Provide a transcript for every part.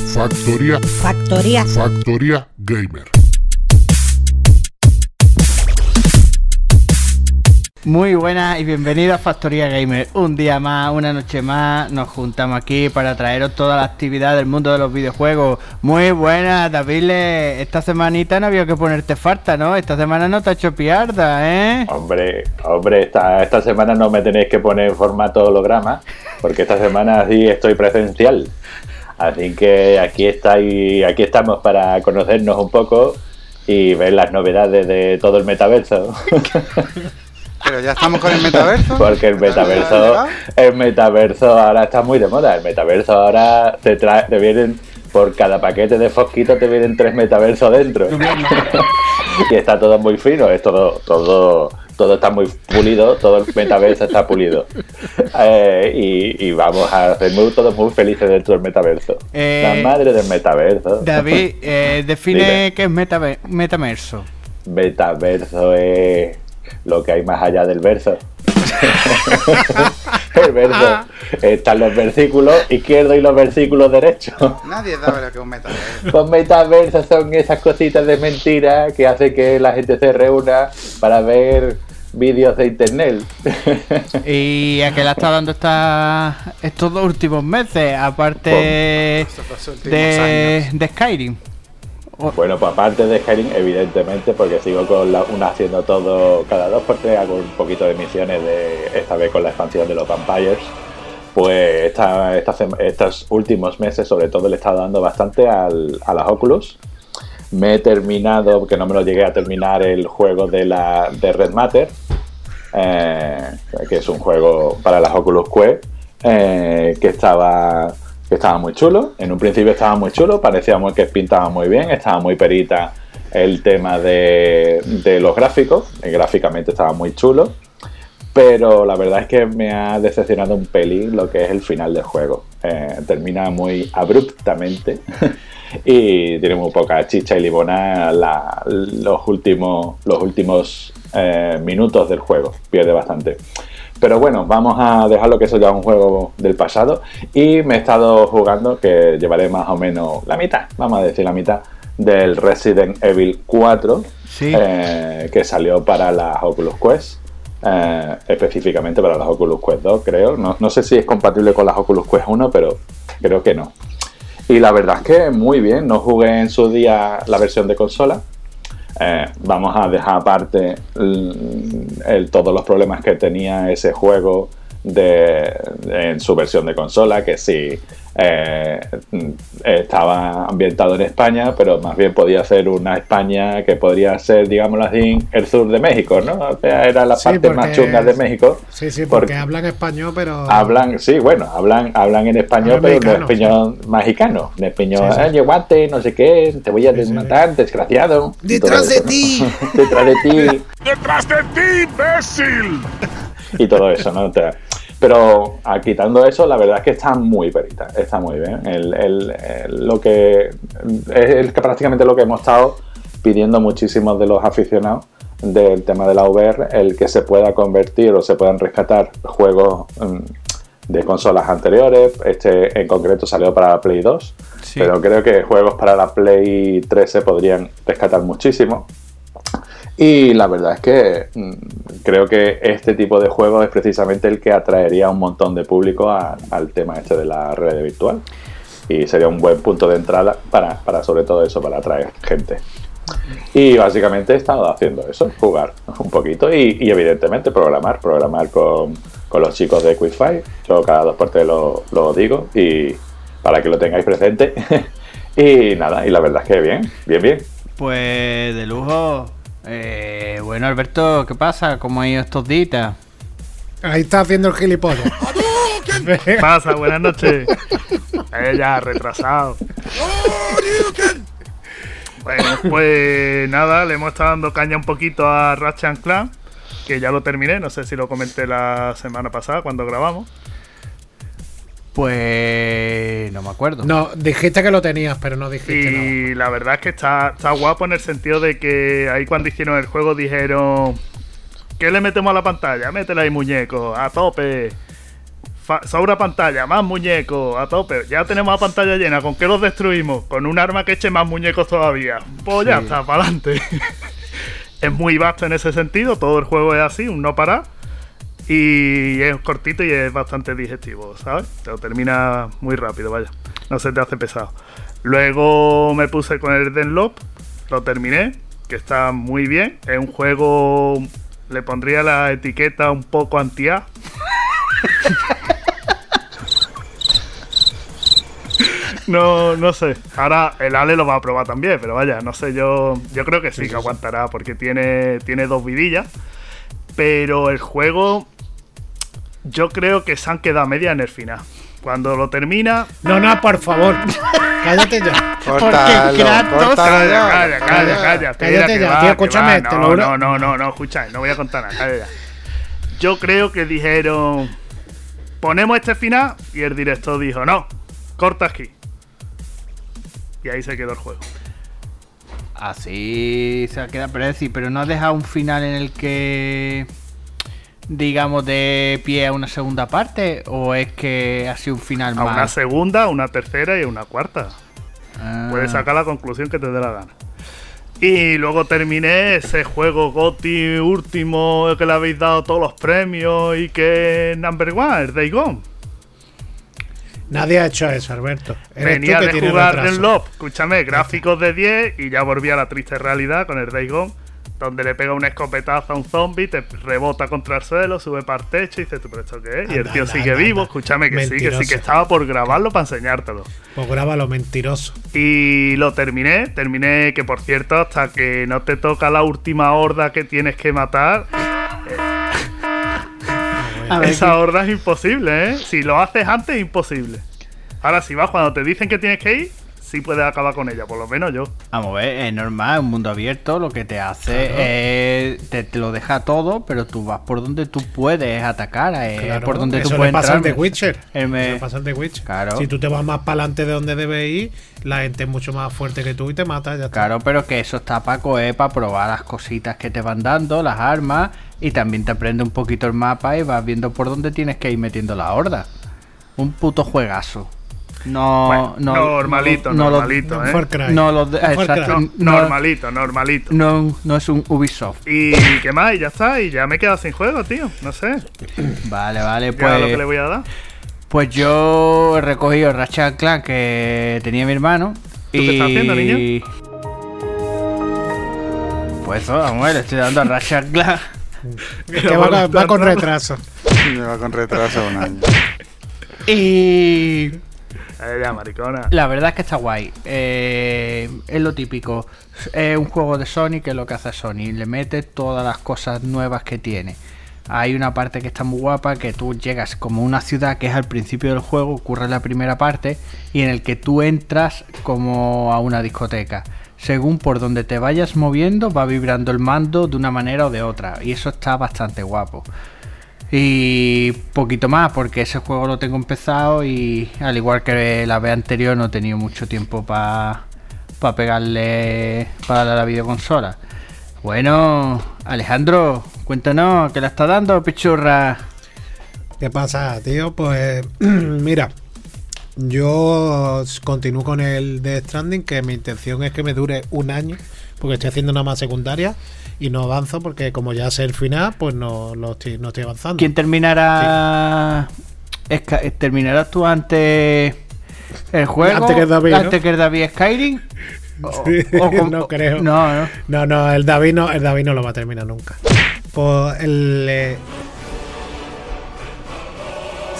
Factoría. Factor, Factoría. factoría. Factoría Gamer. Muy buenas y bienvenidos a Factoría Gamer. Un día más, una noche más, nos juntamos aquí para traeros toda la actividad del mundo de los videojuegos. Muy buenas, David. Esta semanita no había que ponerte falta, ¿no? Esta semana no te ha hecho piarda, ¿eh? Hombre, hombre, esta, esta semana no me tenéis que poner en formato holograma, porque esta semana sí estoy presencial. Así que aquí estáis, aquí estamos para conocernos un poco y ver las novedades de todo el metaverso. Pero ya estamos con el metaverso. Porque el metaverso, el metaverso ahora está muy de moda. El metaverso ahora te trae, te vienen por cada paquete de fosquito te vienen tres metaversos dentro. y está todo muy fino, es todo, todo, todo está muy pulido, todo el metaverso está pulido. Eh, y, y vamos a ser muy, todos muy felices dentro del metaverso. Eh, La madre del metaverso. David, eh, define Dime. qué es metaver- metaverso. Metaverso es lo que hay más allá del verso. el verso están los versículos izquierdos y los versículos derechos. Nadie sabe lo que es un metaverso. Los metaversos son esas cositas de mentira que hace que la gente se reúna para ver vídeos de internet. ¿Y a qué le está dando esta, estos dos últimos meses? Aparte de, de Skyrim. Bueno, pues aparte de Skyrim, evidentemente, porque sigo con la, una haciendo todo cada dos por tres, hago un poquito de misiones de esta vez con la expansión de los Vampires. Pues esta, esta estos últimos meses, sobre todo, le he estado dando bastante al, a las Oculus. Me he terminado, porque no me lo llegué a terminar, el juego de la de Red Matter, eh, que es un juego para las Oculus Quest, eh, que estaba que estaba muy chulo. En un principio estaba muy chulo, parecía muy que pintaba muy bien, estaba muy perita el tema de, de los gráficos, gráficamente estaba muy chulo, pero la verdad es que me ha decepcionado un pelín lo que es el final del juego. Eh, termina muy abruptamente y tiene muy poca chicha y limona la- los últimos, los últimos eh, minutos del juego, pierde bastante. Pero bueno, vamos a dejarlo que eso ya es un juego del pasado. Y me he estado jugando, que llevaré más o menos la mitad, vamos a decir la mitad, del Resident Evil 4, Sí. eh, que salió para las Oculus Quest. eh, específicamente para las Oculus Quest 2, creo. No, no sé si es compatible con las Oculus Quest 1, pero creo que no. Y la verdad es que muy bien, no jugué en su día la versión de consola. Eh, vamos a dejar aparte todos los problemas que tenía ese juego de, en su versión de consola, que sí eh, estaba ambientado en España, pero más bien podía ser una España que podría ser, digámoslo así, el sur de México, ¿no? O sea, era la Sí, parte más porque- chunga de México. Sí, sí, porque Porque- hablan español, pero. Hablan, sí, bueno, hablan, hablan en español, Hablan pero no mexicano, español mexicano. En español, Sí, sí. "Ah, llévate, no sé qué, te voy a Sí, sí. desmatar, desgraciado. ¡Detrás de ti! Detrás de ti. ¡Detrás de ti, imbécil! Y todo eso, ¿no? Te- Pero ah, quitando eso, la verdad es que está muy perita, está muy bien. El, el- el- lo que es prácticamente lo que hemos estado pidiendo muchísimos de los aficionados del tema de la VR, el que se pueda convertir o se puedan rescatar juegos mm, de consolas anteriores. Este en concreto salió para la Play 2, Sí. pero creo que juegos para la Play 3 se podrían rescatar muchísimo. Y la verdad es que mm, creo que este tipo de juego es precisamente el que atraería un montón de público al tema este de la red virtual. Y sería un buen punto de entrada para, para sobre todo eso, para atraer gente. Y básicamente he estado haciendo eso, jugar un poquito y, evidentemente programar, programar con, con los chicos de Quickfire. Yo cada dos por tres lo, lo digo y para que lo tengáis presente. y nada, y la verdad es que bien, bien, bien. Pues de lujo. Eh, bueno, Alberto, ¿qué pasa? ¿Cómo ha ido estos días? Ahí está haciendo el gilipollas. ¿Qué pasa? Buenas noches. Eh, ya, retrasado. Bueno, pues nada, le hemos estado dando caña un poquito a Ratchet Clan, que ya lo terminé, no sé si lo comenté la semana pasada cuando grabamos. Pues no me acuerdo. No, dijiste que lo tenías, pero no dijiste nada. Y la verdad es que está, está guapo en el sentido de que ahí cuando hicieron el juego dijeron ¿Qué le metemos a la pantalla? Métele ahí muñecos, a tope. fa- sobra pantalla, más muñecos, a tope. Ya tenemos la pantalla llena. ¿Con qué los destruimos? Con un arma que eche más muñecos todavía. Pues ya está, para adelante. es muy vasto en ese sentido. Todo el juego es así, un no parar. Y es cortito y es bastante digestivo, ¿sabes? Te lo termina muy rápido, vaya. No se te hace pesado. Luego me puse con el Denlop, lo terminé, que está muy bien. Es un juego, le pondría la etiqueta un poco anti-A. No, no sé. Ahora el Ale lo va a probar también, pero vaya, no sé, yo, yo creo que sí, que aguantará, porque tiene, tiene dos vidillas. Pero el juego, yo creo que se han quedado a media en el final. Cuando lo termina, No, no, por favor. Cállate ya. Córtalo, Kratos- córtalo Calla, ya. calla, calla, calla. Cállate ya, va, tío, escúchame, te No, lo juro. no, no, no, no, escucha, no voy a contar nada, calla ya. Yo creo que dijeron, ponemos este final, y el director dijo, no, corta aquí. Y ahí se quedó el juego. Así se queda, pero es decir, pero no has dejado un final en el que digamos de pie a una segunda parte o es que ha sido un final A una más. segunda, una tercera y una cuarta. Ah, Puedes sacar la conclusión que te dé la gana. Y luego terminé ese juego GOTY último que le habéis dado todos los premios y que es number one, el Day Gone. Nadie ha hecho eso, Alberto. Eres Venía tú que de jugar en Love, escúchame, gráficos de 10 y ya volví a la triste realidad con el Day Gone, donde le pega un escopetazo a un zombie, te rebota contra el suelo, sube para el techo y dices, ¿tú pero esto qué es? Y el tío anda, sigue anda, vivo, escúchame que sí, que sí, Mentiroso. que estaba por grabarlo para enseñártelo. Pues grábalo, mentiroso. Y lo terminé, terminé que por cierto, hasta que no te toca la última horda que tienes que matar, ver, esa horda es imposible, ¿eh? Si lo haces antes, es imposible. Ahora, si vas cuando te dicen que tienes que ir, sí puedes acabar con ella, por lo menos yo. Vamos a ver, es normal, un mundo abierto lo que te hace es te, te lo deja todo, pero tú vas por donde tú puedes atacar, eh, Claro, por donde tú puedes le pasa al entrar. de Witcher. El me- Eso pasa de Witcher. Claro. Si tú te vas más para adelante de donde debes ir, la gente es mucho más fuerte que tú y te mata. Ya está. Claro, pero que eso está para coger, para probar las cositas que te van dando, las armas, y también te aprende un poquito el mapa y vas viendo por dónde tienes que ir metiendo la horda. Un puto juegazo. No, Bueno, no, normalito, no, normalito, ¿eh? Far Cry. No, lo de- Far exacto, Cry. no, normalito, normalito. no, no es un Ubisoft. Y qué más, y ya está, y ya me he quedado sin juego, tío. No sé. Vale, vale, Ya lo que le pues, voy a dar. pues yo he recogido el Ratchet Clank que tenía mi hermano. qué estás haciendo, niño? Pues eso, vamos a ver, le estoy dando a Ratchet Clank. Que va, va con retraso. Lleva con retraso un año. Y Eh, La verdad es que está guay. Eh, es lo típico. Es un juego de Sony que es lo que hace Sony. Le mete todas las cosas nuevas que tiene. Hay una parte que está muy guapa que tú llegas como una ciudad que es al principio del juego, ocurre la primera parte, y en el que tú entras como a una discoteca. Según por donde te vayas moviendo, va vibrando el mando de una manera o de otra. Y eso está bastante guapo. Y poquito más, porque ese juego lo tengo empezado y al igual que la vez anterior no he tenido mucho tiempo para pegarle para la videoconsola. Bueno, Alejandro, cuéntanos, ¿qué le está dando, pichurra? ¿Qué pasa, tío? Pues mira, yo continúo con el de Stranding, que mi intención es que me dure un año, porque estoy haciendo una más secundaria y no avanzo, porque como ya sé el final, pues no, lo estoy, no estoy avanzando. ¿Quién terminará? Esca- ¿Terminarás tú antes el juego? Antes que David, ¿no? ¿Antes que el David Skyrim? O- Sí, o con- no creo. No, no. No, no, el David no, el David no lo va a terminar nunca. Pues el. eh,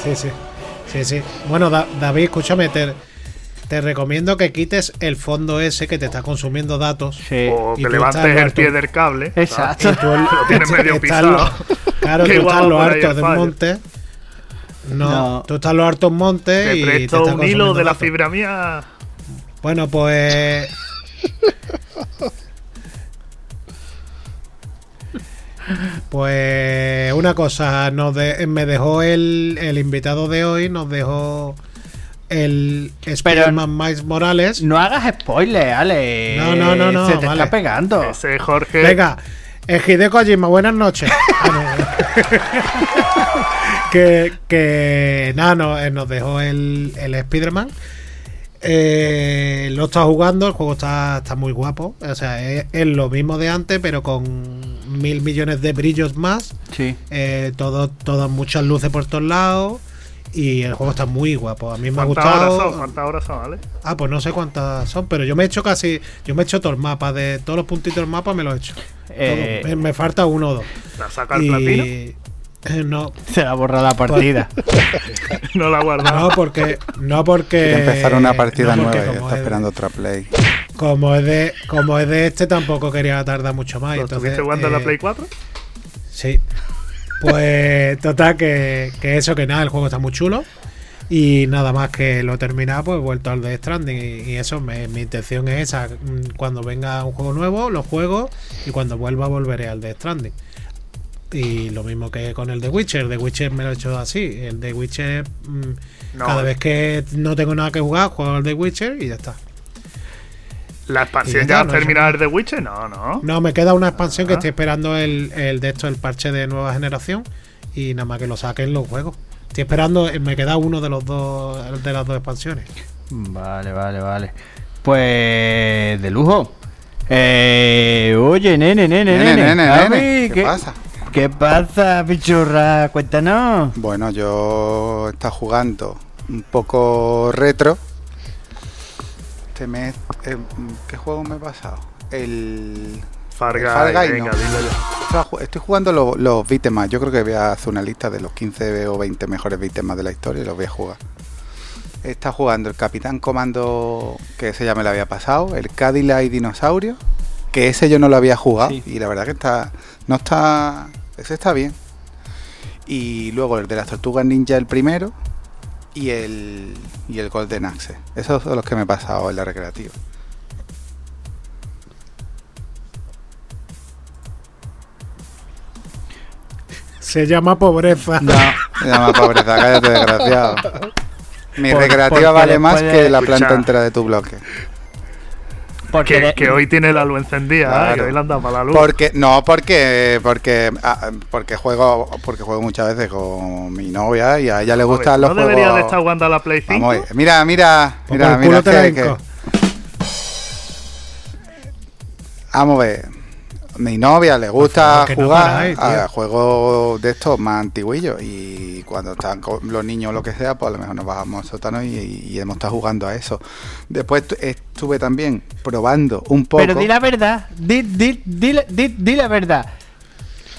Sí, sí. Sí, sí. Bueno, Da- David, escúchame, te, te recomiendo que quites el fondo ese que te está consumiendo datos. Sí. O que levantes estás el harto. pie del cable. Exacto. Y tú el- Lo tienes medio estás lo- pisado. claro, Que tú estás lo harto el del monte. No, No. tú estás los hartos montes Te y te presto está un hilo de la datos. fibra mía. Bueno, pues. Pues una cosa, nos de- me dejó el, el invitado de hoy, nos dejó el Spider-Man Miles Morales. No hagas spoiler, Ale. No, no, no, no, Se te vale. está pegando. Ese Jorge. Venga, el Hideo Kojima, buenas noches. Ah, no. que, que nada, no, eh, nos dejó el, el Spider-Man. Eh, lo está jugando, el juego está, está muy guapo. O sea, es, es lo mismo de antes, pero con mil millones de brillos más. Sí. Eh, todo, todas muchas luces por todos lados. Y el juego está muy guapo. A mí me ha ¿Cuántas horas son? gustado. ¿Cuántas horas son, vale? Ah, pues no sé cuántas son, pero yo me he hecho casi. Yo me he hecho todo el mapa, de todos los puntitos del mapa me lo he hecho. Eh. Me, me falta uno o dos. ¿La saca el? Y. eh, No, Se la borra la partida. No la guarda. no porque. No porque. Empezar una partida no porque nueva y está es- esperando otra play. Como es de, como es de este, tampoco quería tardar mucho más. ¿Lo entonces, estuviste jugando en la eh, Play 4? Sí. Pues total, que, que eso, que nada, el juego está muy chulo. Y nada más que lo he terminado, pues he vuelto al de Stranding. Y, y eso, me- mi intención es esa. mm, Cuando venga un juego nuevo, lo juego. Y cuando vuelva, volveré al de Stranding. Y lo mismo que con el de Witcher. El de Witcher me lo he hecho así. El de Witcher, mm, No. cada vez que no tengo nada que jugar, juego al de Witcher y ya está. ¿La expansión ya no, el de Witcher? No, no. No, me queda una expansión que Ah. estoy esperando el, el de esto, el parche de nueva generación. Y nada más que lo saquen los juegos. Estoy esperando, eh, me queda uno de los dos de las dos expansiones. Vale, vale, vale. Pues de lujo. Eh, oye, nene, nene, Nene, nene. nene, Javi, nene, ¿qué pasa? ¿Qué pasa, pichurra? Cuéntanos. Bueno, yo está jugando un poco retro. Este mes, eh, ¿qué juego me he pasado? El Far Guy, Far Guy, venga, no. dilo ya. Estaba ju- Estoy jugando los, los beat'em up. Yo creo que voy a hacer una lista de los 15 o 20 mejores beat'em up de la historia y los voy a jugar. Está jugando el Capitán Comando, que ese ya me lo había pasado, el Cadillac y Dinosaurio, que ese yo no lo había jugado Sí. y la verdad que está no está ese está bien. Y luego el de las Tortugas Ninja el primero y el y el Golden Axe. Esos son los que me he pasado en la recreativa. Se llama pobreza. No, Se llama pobreza, cállate desgraciado. Mi Por- recreativa vale más que la planta entera de tu bloque. Porque Que, de- que hoy tiene la luz encendida, ¿eh? Claro. que hoy le han dado para la luz. Porque no, porque porque ah, porque juego porque juego muchas veces con mi novia y a ella le gustan ¿No los debería juegos. de estar jugando a la Play 5? Vamos, a ver. mira, mira, mira, mira, que- que- vamos a ver. Mi novia le gusta favor, que no jugar paráis, a juegos de estos más antiguillos y cuando están con los niños o lo que sea, pues a lo mejor nos bajamos al sótano y, y hemos estado jugando a eso. Después tu- estuve también probando un poco. Pero di la verdad, di, di, di- di la verdad.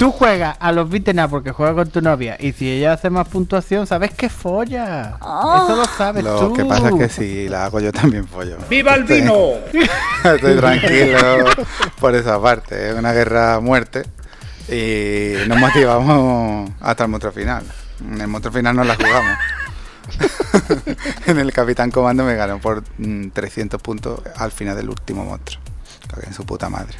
Tú juegas a los beat'em up porque juegas con tu novia y si ella hace más puntuación, sabes que folla. Eso lo sabes Lo tú. que pasa es que si la hago yo también pollo. ¡Viva el vino! Estoy tranquilo por esa parte. Es una guerra a muerte y nos motivamos hasta el monstruo final. En el monstruo final no la jugamos. en el Capitán Comando me ganó por mm, 300 puntos al final del último monstruo. Cagué en su puta madre.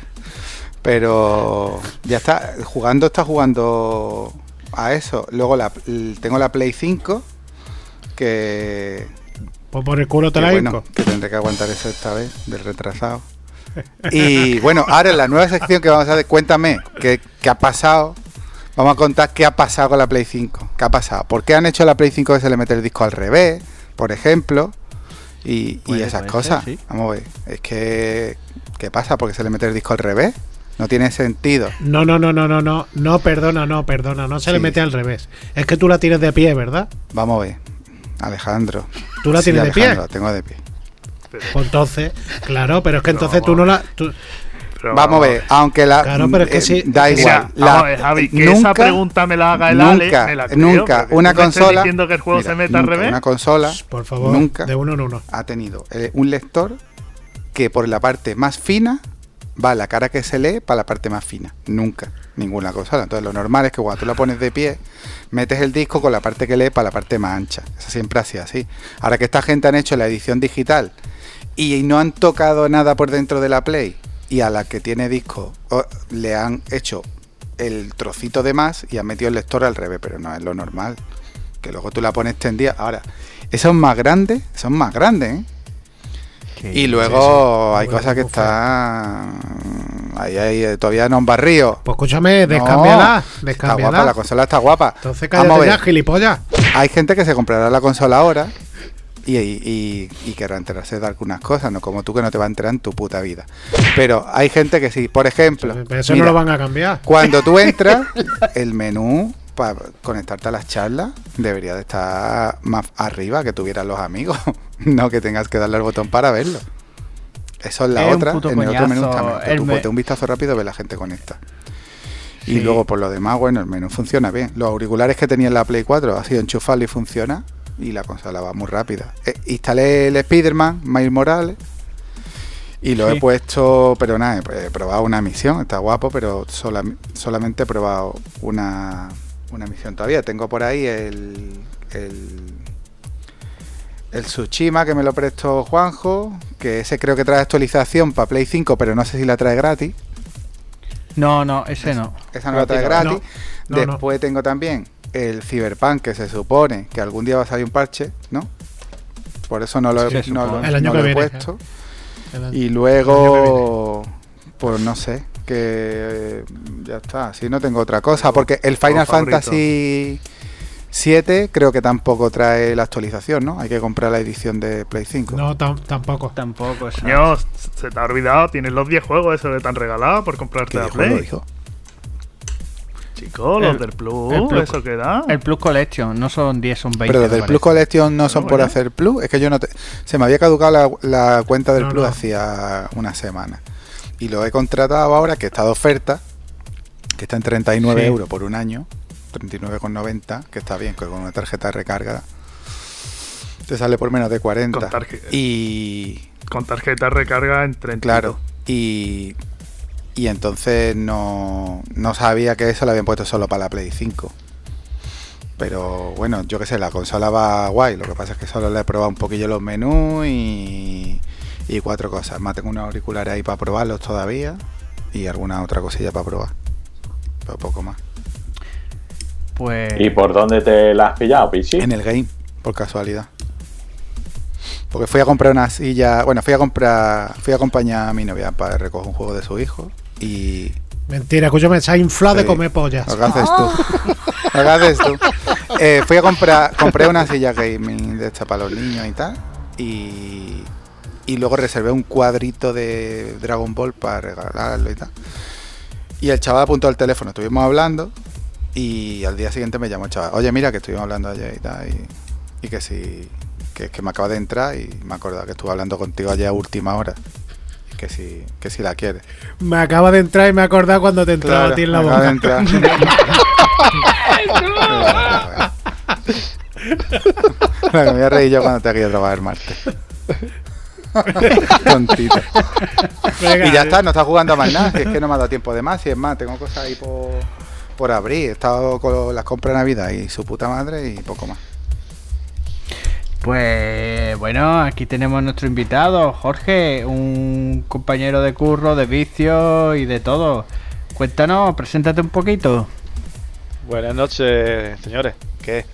Pero ya está, jugando está jugando a eso. Luego la, tengo la Play 5 que Pues por el culo te que la bueno, que tendré que aguantar eso esta vez, del retrasado. Y bueno, ahora en la nueva sección que vamos a hacer, cuéntame qué, qué ha pasado. Vamos a contar qué ha pasado con la Play 5. ¿Qué ha pasado? ¿Por qué han hecho la Play 5 que se le mete el disco al revés? Por ejemplo. Y, y esas cosas. ser, sí. Vamos a ver. Es que. ¿Qué pasa? ¿Por qué se le mete el disco al revés? No tiene sentido. No, no, no, no, no, no, no, perdona, no, perdona, no se le mete al revés. Es que tú la tienes de pie, ¿verdad? Vamos a ver. Alejandro. ¿Tú la Sí, tienes de pie? Alejandro, la tengo de pie. Pues entonces, claro, pero es que Pero entonces tú no la. tú- Pero Vamos a ver, aunque la. Claro, pero es que eh, sí- Da igual. Mira, la- vamos a ver, Javi, que esa pregunta me la haga el Ale, nunca, me la creo, nunca una consola. diciendo que el juego mira, se meta al nunca revés. Una consola por favor, nunca de uno en uno. ha tenido eh, un lector que por la parte más fina va la cara que se lee para la parte más fina. Nunca, ninguna consola. Entonces lo normal es que cuando tú la pones de pie, metes el disco con la parte que lee para la parte más ancha. Eso siempre ha sido así. Ahora que esta gente han hecho la edición digital y no han tocado nada por dentro de la Play y a la que tiene disco le han hecho el trocito de más y han metido el lector al revés, pero no es lo normal. Que luego tú la pones tendida. Ahora, esos más grandes, son más grandes, ¿eh? Sí. Y luego hay cosas que están ahí, ahí, eh, todavía no han barrido. Pues escúchame, No, descámbiala. Está guapa, la consola está guapa. Entonces cállate ya, gilipollas. hay gente que se comprará la consola ahora y, y, y querrá enterarse de algunas cosas, no como tú que no te va a enterar en tu puta vida. Pero hay gente que sí, por ejemplo, Pero eso mira, no lo van a cambiar. cuando tú entras, el menú para conectarte a las charlas debería de estar más arriba, que tuvieran los amigos, no que tengas que darle al botón para verlo. Eso es la Es otra, en el otro menú también. tú me- un vistazo rápido ve la gente conecta. Y luego por lo demás, bueno, el menú funciona bien. Los auriculares que tenía en la Play 4 ha sido enchufarlo y funciona. Y la consola va muy rápida. Eh, instalé el Spider-Man, Miles Morales. Y lo Sí. he puesto, pero nada, he, he probado una misión, está guapo, pero sola- solamente he probado una, una misión todavía. Tengo por ahí el, el, el Tsushima que me lo prestó Juanjo, que ese creo que trae actualización para Play 5, pero no sé si la trae gratis. No, no, ese no. Esa no la trae Gratis no. gratis. No, no, no. Después tengo también el Cyberpunk, que se supone que algún día va a salir un parche, ¿no? Por eso no lo he, lo- supone. El año que lo he viene, puesto. El- Y luego, pues no sé, que eh, ya está. Así no tengo otra cosa. Porque el Final. Fantasy 7 creo que tampoco trae la actualización, ¿no? Hay que comprar la edición de Play 5. No, tam- tampoco. Tampoco, eso. Coño, se te ha olvidado, tienes los 10 juegos esos que te han regalado por comprarte ¿Qué la Play. Chicos, los El- del Plus, el Plus. eso que da. El Plus Collection, no son 10, son 20. Pero los del Plus. Collection no son Bueno, por bueno. hacer Plus. Es que yo no te... Se me había caducado la, la cuenta del No, Plus no. hacía una semana. Y lo he contratado ahora, que está de oferta, que está en 39 Sí. euros por un año. 39,90, que está bien, que con una tarjeta de recarga te sale por menos de 40. Con tarje- Y Con tarjeta de recarga en 30. claro, y, y entonces no, no sabía que eso lo habían puesto solo para la Play 5. Pero bueno, yo qué sé, la consola va guay. Lo que pasa es que solo le he probado un poquillo los menús y, y cuatro cosas. Más tengo unos auriculares ahí para probarlos todavía y alguna otra cosilla para probar. Pero poco más. Pues. ¿Y por dónde te la has pillado, Pichi? En el game, por casualidad. Porque fui a comprar una silla. Bueno, fui a comprar. Fui a acompañar a mi novia para recoger un juego de su hijo. Y. Mentira, escúchame, se ha inflado de comer pollas. Lo que haces tú. Lo que haces tú. Eh, fui a comprar. Compré una silla gaming de esta para los niños y tal. Y. Y luego reservé un cuadrito de Dragon Ball para regalarlo y tal. Y el chaval apuntó al teléfono, estuvimos hablando. Y al día siguiente me llamó el chaval. Oye, mira que estuvimos hablando ayer y tal. Y, y que si. Que, que me acaba de entrar y me he acordado que estuve hablando contigo ayer a última hora. Y que si, que si la quieres. Me acaba de entrar y me he acordado cuando te entraba a ti en la me acaba de boca. entrar. Me voy a reír yo cuando te que trabajar el martes. Tontito. Venga, Y ya está, no está jugando a más nada. si es que no me ha dado tiempo de más. Y es más, tengo cosas ahí por, por abrir. He estado con las compras de Navidad y su puta madre y poco más. Pues bueno, aquí tenemos a nuestro invitado, Jorge, un compañero de curro, de vicio y de todo. Cuéntanos, preséntate un poquito. Buenas noches, señores. ¿Qué?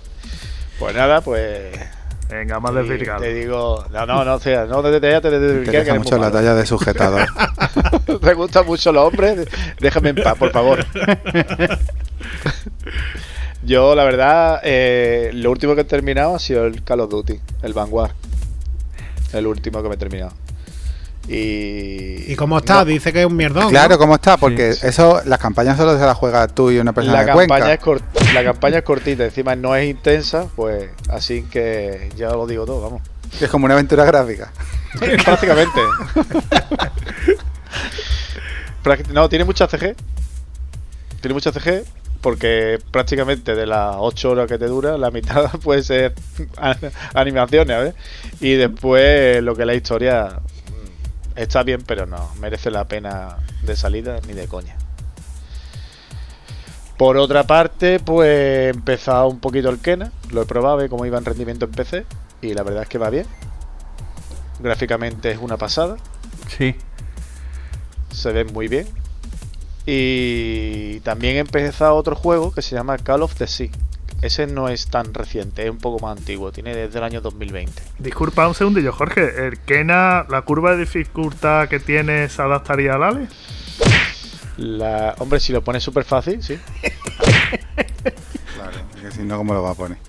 Pues nada, pues. Venga, más te- desvirgado. Te digo. No, no, no, o sea, no te te, te, te, te, mucho la talla de sujetador. Te gustan mucho los hombres. Déjame en paz, por favor. Yo, la verdad, eh, lo último que he terminado ha sido el Call of Duty, el Vanguard. El último que me he terminado. Y. ¿Y cómo está? No, Dice que es un mierdón. Claro, ¿no? ¿cómo está? Porque eso, las campañas solo se las juega tú y una persona la de campaña, Cuenca. es cort- la campaña es cortita, encima no es intensa, pues así que ya lo digo todo, vamos. Es como una aventura gráfica. Prácticamente. Prácti- no, tiene mucha CG. Tiene mucha CG porque prácticamente de las 8 horas que te dura, la mitad puede ser a- animaciones, ¿ves? Y después lo que es la historia está bien, pero no merece la pena de salida ni de coña. Por otra parte, pues he empezado un poquito el Kena, lo he probado, ve cómo iba en rendimiento en PC y la verdad es que va bien. Gráficamente es una pasada, Sí. se ve muy bien. Y también he empezado otro juego que se llama Call of the Sea. Ese no es tan reciente, es un poco más antiguo, tiene desde el año 2020. Disculpa un segundillo, Jorge. ¿El Kena, la curva de dificultad que tiene, se adaptaría al Ale? La... Hombre, si lo pones súper fácil, sí. Claro, porque si no, ¿cómo lo va a poner?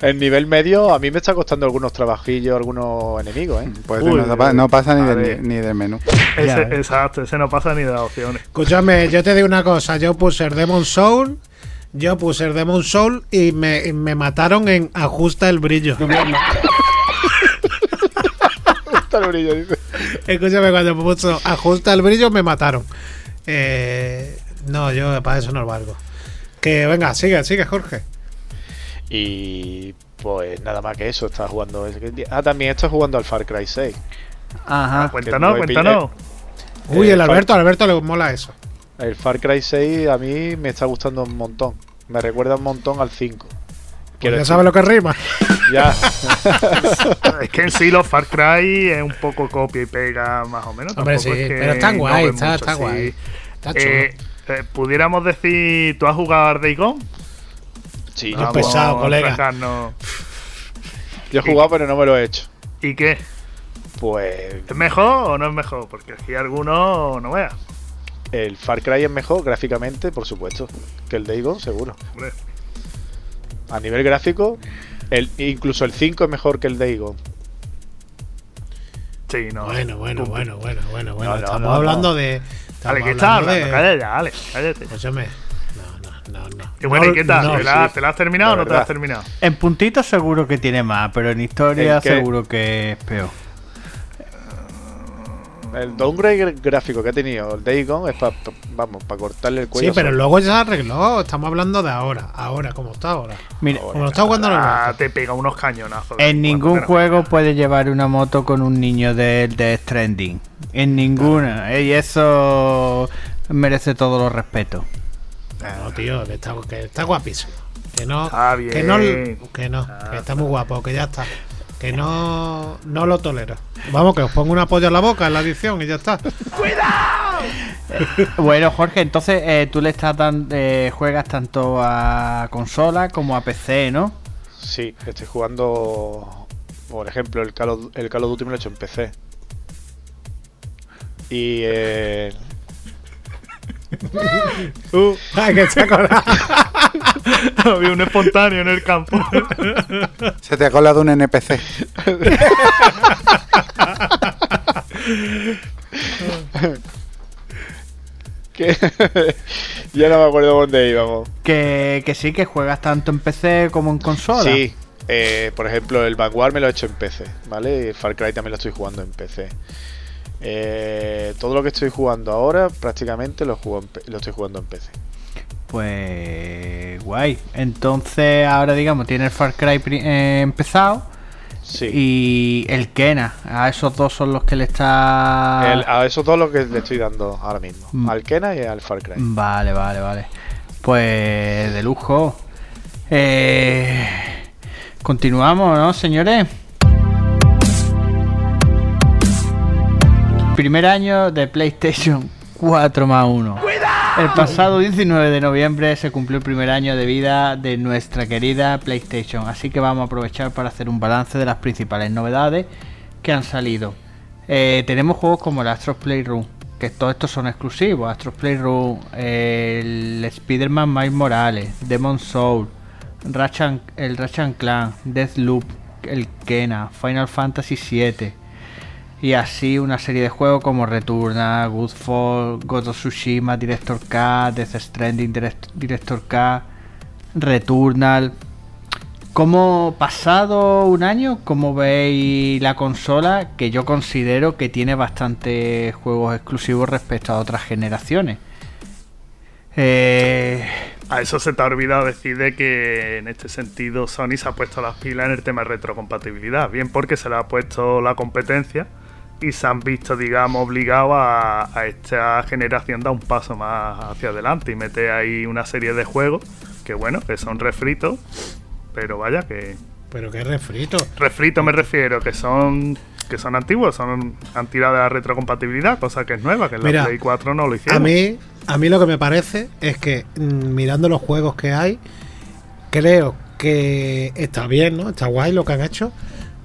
El nivel medio a mí me está costando algunos trabajillos, algunos enemigos, ¿eh? Pues Uy, no, pa- no pasa ni, del, ni del menú. Ese- Ya, eh. exacto, ese no pasa ni de las opciones. Escúchame, yo te digo una cosa. Yo puse el Demon Soul. Yo puse el Demon Soul y me, y me mataron en ajusta el brillo. Está el brillo, dice. Escúchame, cuando puso ajusta el brillo me mataron. Eh, no, yo para eso no lo valgo. Que venga, sigue, sigue, Jorge. Y pues nada más que eso, está jugando. Ah, también está jugando al Far Cry 6. Ajá. Cuéntanos, no he cuéntanos. Uy, Eh, el Far- Alberto, al Alberto le mola eso. El Far Cry 6 a mí me está gustando un montón. Me recuerda un montón al 5. Pues ya sabes lo que rima. Ya. Es que en sí los Far Cry es un poco copia y pega más o menos. Hombre, tampoco sí, es que pero está guay, innoven está- mucho, está sí. guay. Está chulo. Eh, eh, pudiéramos decir, ¿tú has jugado a? Sí, yo, he pesado, colega. refrescarnos. yo he jugado, pero no me lo he hecho. ¿Y qué? Pues ¿Es mejor o no es mejor? Porque aquí algunos no veas. El Far Cry es mejor gráficamente, por supuesto, que el Days Gone, seguro. Hombre, A nivel gráfico, el, incluso el 5 es mejor que el Days Gone. Sí, no. Bueno, bueno, bueno, bueno, bueno, bueno. No, no, estamos no, hablando no. de. Estamos ¿qué estás hablando de- Cállate ya, dale, cállate. Escúchame. No, no, no, no. Y bueno, No, ¿y qué tal? no, ¿Te, la, sí. te la has terminado o no te la has terminado? En puntitos seguro que tiene más, pero en historia seguro que es peor. El downgrade gráfico que ha tenido el Days Gone es para, vamos, para cortarle el cuello. Sí, pero solo. luego ya se arregló. Estamos hablando de ahora. Ahora, como está ahora. Mira, Como lo está jugando el Ah, te pega unos cañonazos. en ningún juego puede llevar una moto con un niño de, de Stranding. En ninguna. Y eso merece todos los respetos. No, tío, que está, que está guapísimo. Que no. Está bien. Que no. Que no. Que está muy guapo, que ya está. Que no. No lo tolero. Vamos, que os pongo una polla en la boca en la edición y ya está. Bueno, Jorge, entonces eh, tú le estás dando, eh, juegas tanto a consola como a PC, ¿no? Sí, estoy jugando, por ejemplo, el Call of, el Call of Duty me lo he hecho en PC. Y eh, Ay, que está colado. Había un espontáneo en el campo. Se te ha colado un NPC. que ya no me acuerdo dónde íbamos. Que, que sí, que juegas tanto en PC como en consola. Sí, eh, por ejemplo, el Vanguard me lo he hecho en PC, ¿vale? Far Cry también lo estoy jugando en PC. Eh, todo lo que estoy jugando ahora prácticamente lo, juego en P- lo estoy jugando en PC. Pues guay. Entonces ahora digamos tiene el Far Cry eh, empezado Sí. y el Kena. A esos dos son los que le está... El- a esos dos lo que le estoy dando ahora mismo. Mm. Al Kena y al Far Cry. Vale, vale, vale. Pues de lujo. Eh, continuamos, ¿no, señores? Primer año de PlayStation 4 más 1. El pasado 19 de noviembre se cumplió el primer año de vida de nuestra querida PlayStation, así que vamos a aprovechar para hacer un balance de las principales novedades que han salido. Eh, tenemos juegos como el Astros Playroom, que todos estos son exclusivos. Astros Playroom, el Spider-Man Miles Morales, Demon Soul, Ratchet, el Ratchet Clan, Deathloop, el Kena, Final Fantasy VII. Y así una serie de juegos como Returnal, Goodfall, God of Tsushima, Director K, Death Stranding, Direct- Director K, Returnal. Como pasado un año, como veis la consola, que yo considero que tiene bastantes juegos exclusivos respecto a otras generaciones. Eh, A eso se te ha olvidado decir de que en este sentido Sony se ha puesto las pilas en el tema de retrocompatibilidad. Bien porque se le ha puesto la competencia y se han visto, digamos, obligados a, a esta generación dar un paso más hacia adelante y meter ahí una serie de juegos que, bueno, que son refritos, pero vaya que. Pero qué refrito. Refritos me refiero, que son que son antiguos, son han tirado de la retrocompatibilidad, cosa que es nueva, que en Mira, la Play 4 no lo A hicieron. mí, a mí lo que me parece es que mm, mirando los juegos que hay, creo que está bien, ¿no? Está guay lo que han hecho,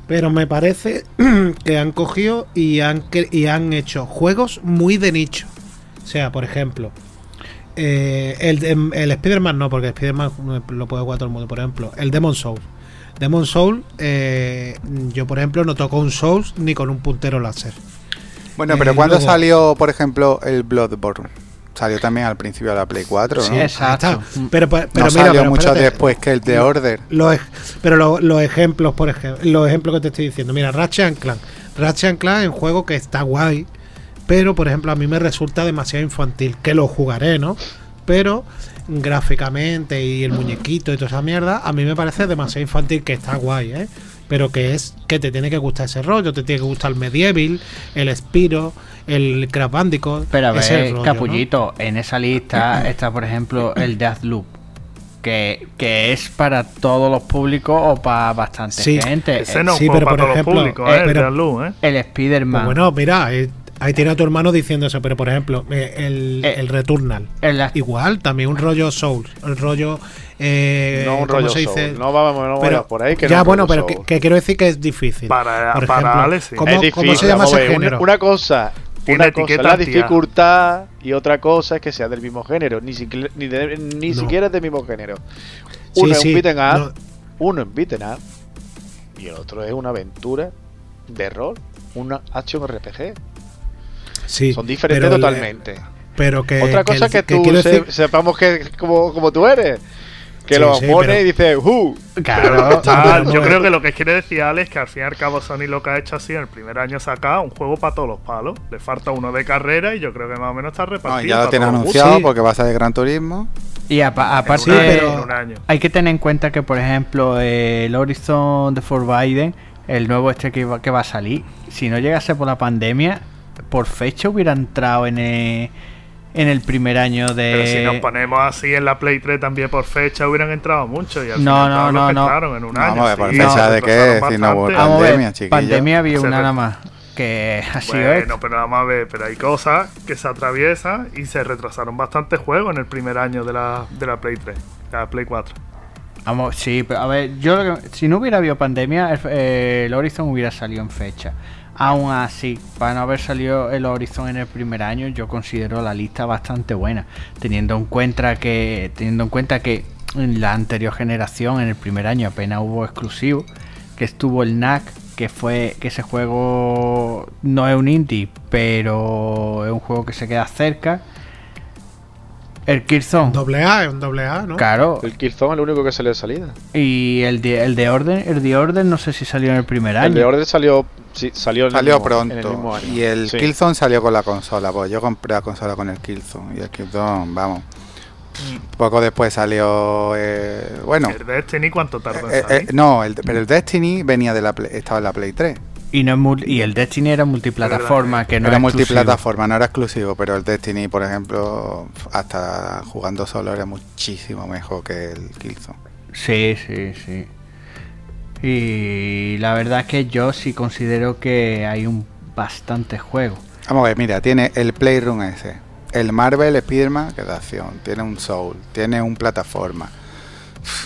Pero me parece que han cogido y han, y han hecho juegos muy de nicho. O sea, por ejemplo, eh, el, em- el Spider-Man no, porque Spider-Man lo puede jugar todo el mundo. Por ejemplo, el Demon Soul. Demon Soul, eh, yo por ejemplo no toco un Souls ni con un puntero láser. Bueno, Eh, pero ¿cuándo luego- salió, por ejemplo, el Bloodborne? Salió también al principio de la Play 4, ¿no? Sí, Exacto. ahí está. Pero, pero, no mira, salió pero mucho espérate. después que el de Order. Los, pero lo- los ejemplos, por ejemplo, los ejemplos que te estoy diciendo. Mira, Ratchet and Clank. Ratchet and Clank es un juego que está guay, pero por ejemplo a mí me resulta demasiado infantil. Que lo jugaré, ¿no? Pero gráficamente y el muñequito y toda esa mierda, a mí me parece demasiado infantil que está guay, ¿eh? Pero que es que te tiene que gustar ese rollo, te tiene que gustar el Medieval, el Spiro, el Crash Bandicoot. Pero a ese ver, rollo, ¿no? Capullito, en esa lista está, por ejemplo, el Deathloop. Que, que es para todos los públicos o para bastante Sí. gente. Ese no es sí, pero para por todos ejemplo, los públicos, eh, ¿eh? El Deathloop, ¿eh? El Spider-Man. Pues bueno, mira, eh, ahí tiene a tu hermano diciendo eso, pero por ejemplo, eh, el, Eh, el Returnal. el Igual, también un rollo Souls, el rollo... eh, no un ¿cómo rollo se dice? Soul. No vamos, no Pero- por ahí. Que ya, no bueno, pero que, quiero decir que es difícil. Para- Por para ejemplo, Alex, sí. ¿cómo, es cómo difícil. se llama ese ver, una, género? una cosa, Tiene una cosa es etiqueta la tía. dificultad y otra cosa es que sea del mismo género. Ni, siquiera- ni, de- ni No. siquiera es del mismo género. Sí, Uno es sí, un beat'em up, no, uno es beat'em up y el otro es una aventura de rol, una action RPG. sí, Son diferentes pero totalmente. Pero que, Otra cosa el- que, tú quiero se- decir- sepamos que como, como tú eres. Que Sí, lo sí, pone pero- y dice, ¡uh! Claro. Pero yo creo que lo que quiere decir Alex es que al fin y al cabo Sony lo que ha hecho así en el primer año sacar un juego para todos los palos. Le falta uno de carrera y yo creo que más o menos está No, repartido. ya lo tiene anunciado Sí. porque va a salir Gran Turismo. Y apa- aparte, Sí, pero- en un año. hay que tener en cuenta que, por ejemplo, eh, el Horizon de Forbidden, el nuevo este que va, que va a salir, si no llegase por la pandemia, por fecha hubiera entrado en el, en el primer año de. Pero si nos ponemos así en la Play 3 también por fecha, hubieran entrado muchos. Y al No, final no, no, no. entraron en un No, año. vamos a ver, por sí, fecha se de qué, si no hubo pandemia, chiquillo. pandemia había una nada más. Que ha sido Bueno, esto. pero vamos a ver, pero hay cosas que se atraviesan y se retrasaron bastante juegos en el primer año de la, de la Play 3, de la Play 4. Vamos, sí, pero a ver, yo lo que- si no hubiera habido pandemia, el, eh, el Horizon hubiera salido en fecha. Aún así, para no haber salido el Horizon en el primer año, yo considero la lista bastante buena, teniendo en cuenta que teniendo en cuenta que en la anterior generación, en el primer año apenas hubo exclusivo, que estuvo el NAC, que fue que ese juego no es un indie, pero es un juego que se queda cerca. El Killzone, Doble A, es un doble A, ¿no? claro, El Killzone es el único que salió de salida. y el de, el de Orden, el de Orden no sé si salió en el primer año. El de Order salió, sí, salió, Salió mismo- en el mismo pronto. año. Y el Sí. Killzone salió con la consola. Pues yo compré la consola con el Killzone. Y el Killzone, vamos. Poco después salió. eh, bueno. ¿El Destiny cuánto tardó en eh, eh, no, el, pero el Destiny venía de la Play- estaba en la Play 3. Y no es mul- y el Destiny era multiplataforma, que no era exclusivo. multiplataforma, no era exclusivo, pero el Destiny, por ejemplo, hasta jugando solo era muchísimo mejor que el Killzone. Sí, sí, sí. Y la verdad es que yo sí considero que hay un bastante juego. Vamos a ver, mira, tiene el Playroom ese, el Marvel Spider-Man, que es de acción, tiene un Soul, tiene un plataforma,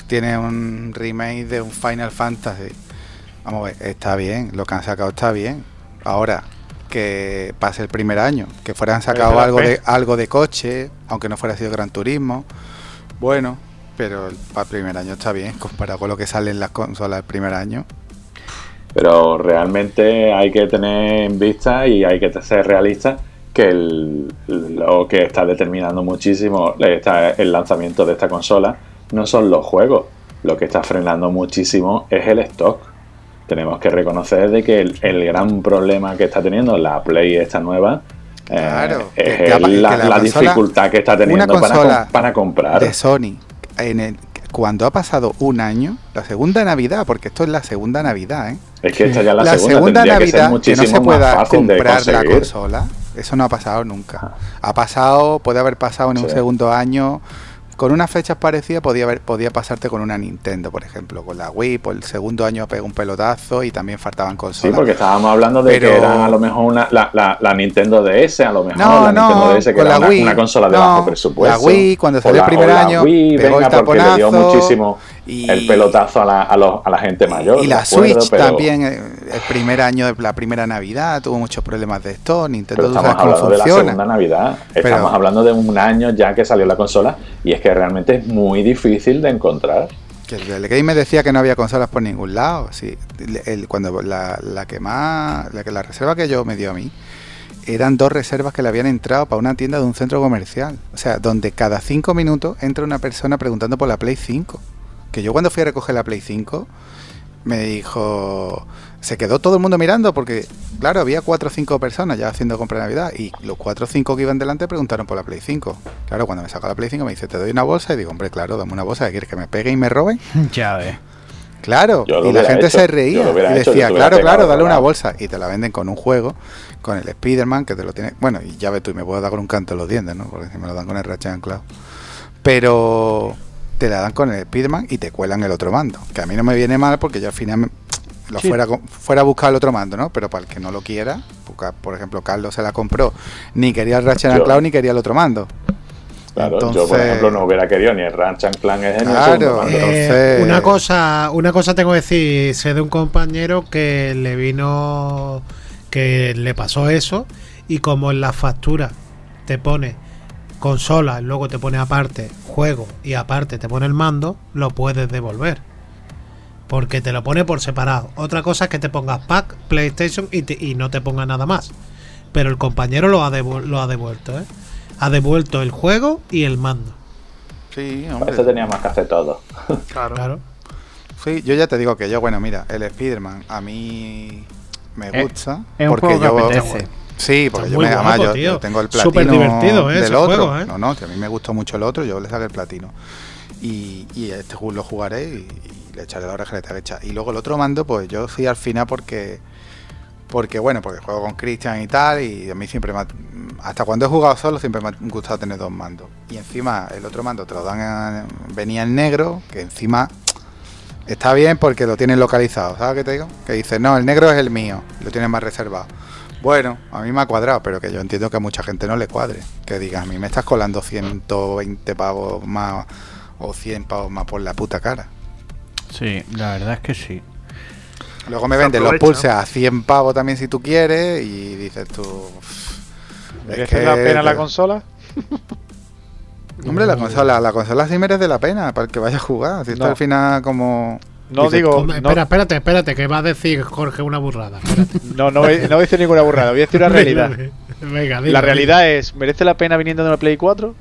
tiene un remake de un Final Fantasy. Vamos a ver, está bien, lo que han sacado está bien. Ahora, que pase el primer año, que fueran sacado algo de, algo de coche, aunque no fuera sido Gran Turismo, bueno, pero el, para el primer año está bien, comparado con lo que sale en las consolas el primer año. Pero realmente hay que tener en vista y hay que ser realista que el- lo que está determinando muchísimo esta- el lanzamiento de esta consola no son los juegos. Lo que está frenando muchísimo es el stock. Tenemos que reconocer de que el, el gran problema que está teniendo la Play esta nueva eh, Claro, es que apa- el- la, que la la consola- dificultad que está teniendo una para, para comprar. de Sony en el- cuando ha pasado un año, la segunda Navidad, porque esto es la segunda Navidad, ¿eh? Es que esta ya es la, La, segunda, que Navidad que, no se pueda comprar la consola, eso no ha pasado nunca. Ha pasado, puede haber pasado en un segundo año. Con unas fechas parecidas podía haber, podía pasarte con una Nintendo, por ejemplo, con la Wii, por el segundo año pegó un pelotazo y también faltaban Sí, consolas. porque estábamos hablando de Pero- que era a lo mejor una, la, la, la Nintendo DS, a lo mejor No, la Nintendo no, DS, que era la una, Wii. una consola de No, bajo presupuesto. la Wii, cuando salió el primer año, Wii, pegó venga, el porque le dio muchísimo. Y, el pelotazo a la, a los- a la gente mayor. y la acuerdo, Switch pero- también, eh, el primer año, la primera Navidad, tuvo muchos problemas de esto. Nintendo Pero estamos sabes cómo hablando de la segunda. Navidad. Pero- Estamos hablando de un año ya que salió la consola y es que realmente es muy difícil de encontrar. Que el game me decía que no había consolas por ningún lado. Sí, el- cuando la, la que más, la, que, la reserva que yo me dio a mí, eran dos reservas que le habían entrado para una tienda de un centro comercial. O sea, donde cada cinco minutos entra una persona preguntando por la Play 5. Que yo cuando fui a recoger la Play 5, me dijo, se quedó todo el mundo mirando porque, claro, había cuatro o cinco personas ya haciendo compra de Navidad y los cuatro o cinco que iban delante preguntaron por la Play 5. Claro, cuando me sacó la Play 5 me dice, te doy una bolsa y digo, hombre, claro, dame una bolsa, ¿qué ¿quieres que me peguen y me roben? Ya ves. Claro, y la gente hecho, se reía y decía, claro, claro, dale una bolsa y te la venden con un juego, con el Spider-Man, que te lo tiene, bueno, y ya ves tú, y me puedo dar con un canto en los dientes, ¿no? Porque si me lo dan con el Ratchet Cloud. Pero te la dan con el Spider-Man y te cuelan el otro mando, que a mí no me viene mal porque yo al final lo Sí. fuera, fuera a buscar el otro mando, ¿no? Pero para el que no lo quiera, porque, por ejemplo, Carlos se la compró, ni quería el Ratchet Cloud ni quería el otro mando. Claro, yo por Entonces- ejemplo no hubiera querido ni el Ratchet ni el Claro, eh, Entonces- una cosa, una cosa tengo que decir, sé de un compañero que le vino, que le pasó eso y como en la factura te pone consola, luego te pone aparte juego y aparte te pone el mando, lo puedes devolver. Porque te lo pone por separado. Otra cosa es que te pongas pack, PlayStation y, te- y no te ponga nada más. Pero el compañero lo ha, lo ha devuelto, ¿eh? Ha devuelto el juego y el mando. Sí, hombre. eso teníamos que hacer todo. Claro. Claro. Sí, yo ya te digo que yo, bueno, mira, el Spider-Man a mí me Eh, gusta. es un porque juego que yo, apetece. Sí, porque yo me además, guapo, yo- tengo el platino Súper divertido, ¿eh? del otro. juego, ¿eh? No, no, que a mí me gustó mucho el otro, yo le saqué el platino. Y, y este juego lo jugaré y, y le echaré la oreja que le echa. Y luego el otro mando, pues yo sí al final porque porque bueno, porque juego con Christian y tal, y a mí siempre me ha- hasta cuando he jugado solo siempre me ha gustado tener dos mandos. Y encima el otro mando te lo dan en- venía en negro, que encima está bien porque lo tienen localizado, ¿sabes qué te digo? Que dices, no, el negro es el mío, lo tienes más reservado. Bueno, a mí me ha cuadrado, pero que yo entiendo que a mucha gente no le cuadre. Que digas, a mí me estás colando 120 pavos más o 100 pavos más por la puta cara. Sí, la verdad es que sí. Luego me venden los pulses a 100 pavos también si tú quieres y dices tú... ¿Merece la pena la consola? Hombre, la consola, la consola sí merece la pena para el que vaya a jugar. Si No. al final como... No Dice, digo. No, Espera, espérate, espérate, que va a decir Jorge una burrada. Espérate. no, no, voy, no voy a decir ninguna burrada, voy a decir una realidad. Venga, dilo, La realidad es: ¿merece la pena viniendo de una Play 4?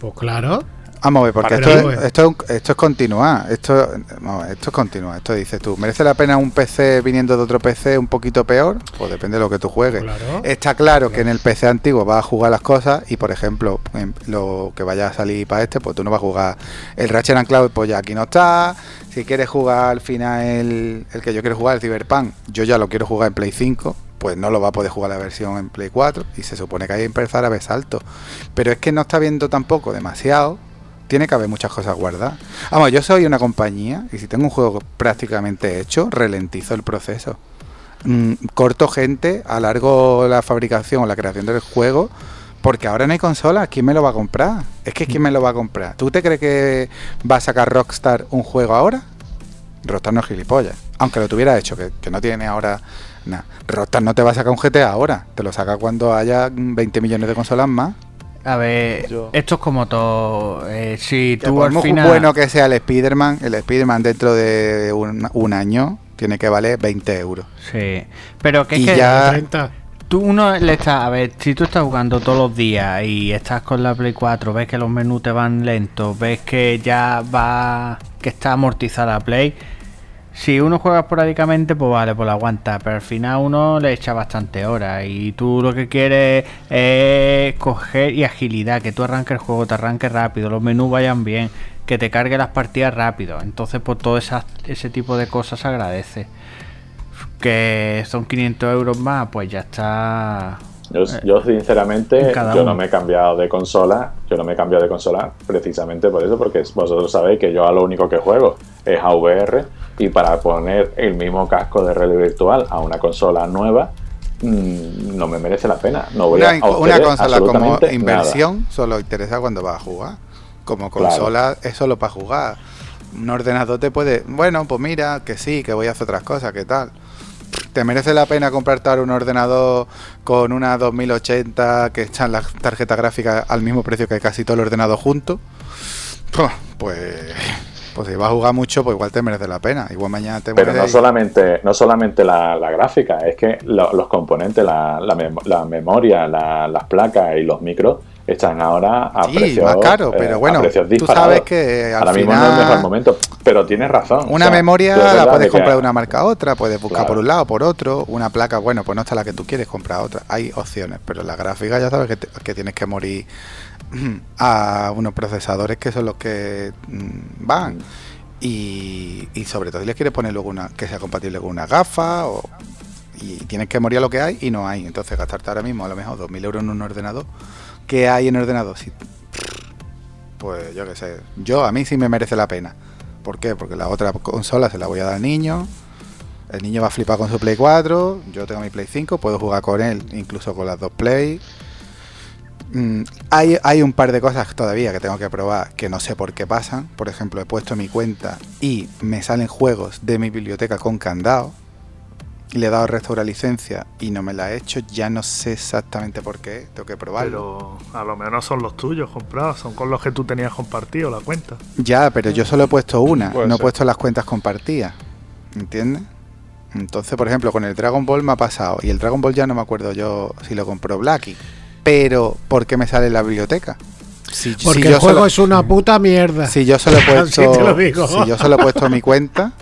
Pues claro. Vamos a ver, porque Para esto, es, pues. esto, es- esto es continuar. Esto, vamos a ver, esto es continuar. Esto dices tú, ¿merece la pena un PC viniendo de otro PC un poquito peor? Pues depende de lo que tú juegues. Claro. Está claro que en el PC antiguo vas a jugar las cosas y, por ejemplo, en lo que vaya a salir para este, pues tú no vas a jugar el Ratchet and Cloud, pues ya aquí no está. Si quieres jugar al final el, el que yo quiero jugar, el Cyberpunk, yo ya lo quiero jugar en Play 5, pues no lo va a poder jugar la versión en Play 4 y se supone que hay que empezar a ver salto. Pero es que no está viendo tampoco demasiado. Tiene que haber muchas cosas guardadas. Vamos, yo soy una compañía y si tengo un juego prácticamente hecho, ralentizo el proceso mm, corto gente, alargo la fabricación o la creación del juego, porque ahora no hay consolas, ¿quién me lo va a comprar? Es que ¿quién me lo va a comprar? ¿Tú te crees que va a sacar Rockstar un juego ahora? Rockstar no es gilipollas, aunque lo tuviera hecho, que, que no tiene ahora nada. Rockstar no te va a sacar un GTA ahora, te lo saca cuando haya 20 millones de consolas más. A ver, Yo- esto es como todo. eh, si Que tú por al final. bueno que sea el Spider-Man, el Spider-Man dentro de un, un año tiene que valer 20 euros. Sí. Pero que es Y que ya- 30. tú uno le está. A ver, si tú estás jugando todos los días y estás con la Play 4, ves que los menús te van lentos, ves que ya va. que está amortizada la Play. Si uno juega esporádicamente, pues vale, pues lo aguanta. Pero al final uno le echa bastante horas. Y tú lo que quieres es coger y agilidad. Que tú arranques el juego, te arranque rápido, los menús vayan bien, que te cargue las partidas rápido. Entonces, pues todo ese tipo de cosas se agradece. Que son 500 euros más, pues ya está. Yo, yo sinceramente, yo no me he cambiado de consola, yo no me he cambiado de consola precisamente por eso, porque vosotros sabéis que yo a lo único que juego es a VR y para poner el mismo casco de realidad virtual a una consola nueva mm, no me merece la pena. No voy Una, a una consola como nada. inversión solo interesa cuando vas a jugar. Como Claro. consola es solo para jugar. un ordenador te puede, bueno, pues mira, que sí, que voy a hacer otras cosas, que tal. ¿Te merece la pena comprarte ahora un ordenador con una 2080 que echan las tarjetas gráficas al mismo precio que casi todo el ordenador junto? Pues, pues si vas a jugar mucho, pues igual te merece la pena. Igual mañana te Pero no y- solamente, no solamente la, la gráfica, es que lo- los componentes, la, la mem- la memoria, la- las placas y los micros están ahora a Sí, precios, más caro, eh, pero a bueno, tú sabes que al ahora mismo no es el mejor momento, pero tienes razón. Una o sea, memoria la puedes que- comprar de una marca a otra, puedes buscar Claro. por un lado, por otro. Una placa, bueno, pues no está la que tú quieres, comprar otra. Hay opciones, pero la gráfica ya sabes que, te- que tienes que morir a unos procesadores que son los que mm, van. Y, y sobre todo si le quieres poner luego una que sea compatible con una gafa o, y tienes que morir a lo que hay y no hay. Entonces gastarte ahora mismo a lo mejor 2.000 euros en un ordenador. ¿Qué hay en ordenador? Si- pues yo qué sé. Yo, a mí sí me merece la pena. ¿Por qué? Porque la otra consola se la voy a dar al niño. El niño va a flipar con su Play 4. Yo tengo mi Play 5. Puedo jugar con él, incluso con las dos Play. Mm, hay, hay un par de cosas todavía que tengo que probar que no sé por qué pasan. Por ejemplo, he puesto mi cuenta y me salen juegos de mi biblioteca con candado. Y le he dado restaurar licencia y no me la he hecho. Ya no sé exactamente por qué. Tengo que probarlo. Pero a lo menos son los tuyos comprados, son con los que tú tenías compartido la cuenta. Ya, pero yo solo he puesto una, Puede no he puesto las cuentas compartidas. ¿Entiendes? Entonces, por ejemplo, con el Dragon Ball me ha pasado. Y el Dragon Ball ya no me acuerdo yo si lo compró Blacky. Pero, ¿por qué me sale en la biblioteca? Si, si Porque yo el juego solo, es una puta mierda. si yo solo he puesto. te lo digo. Si yo solo he puesto mi cuenta,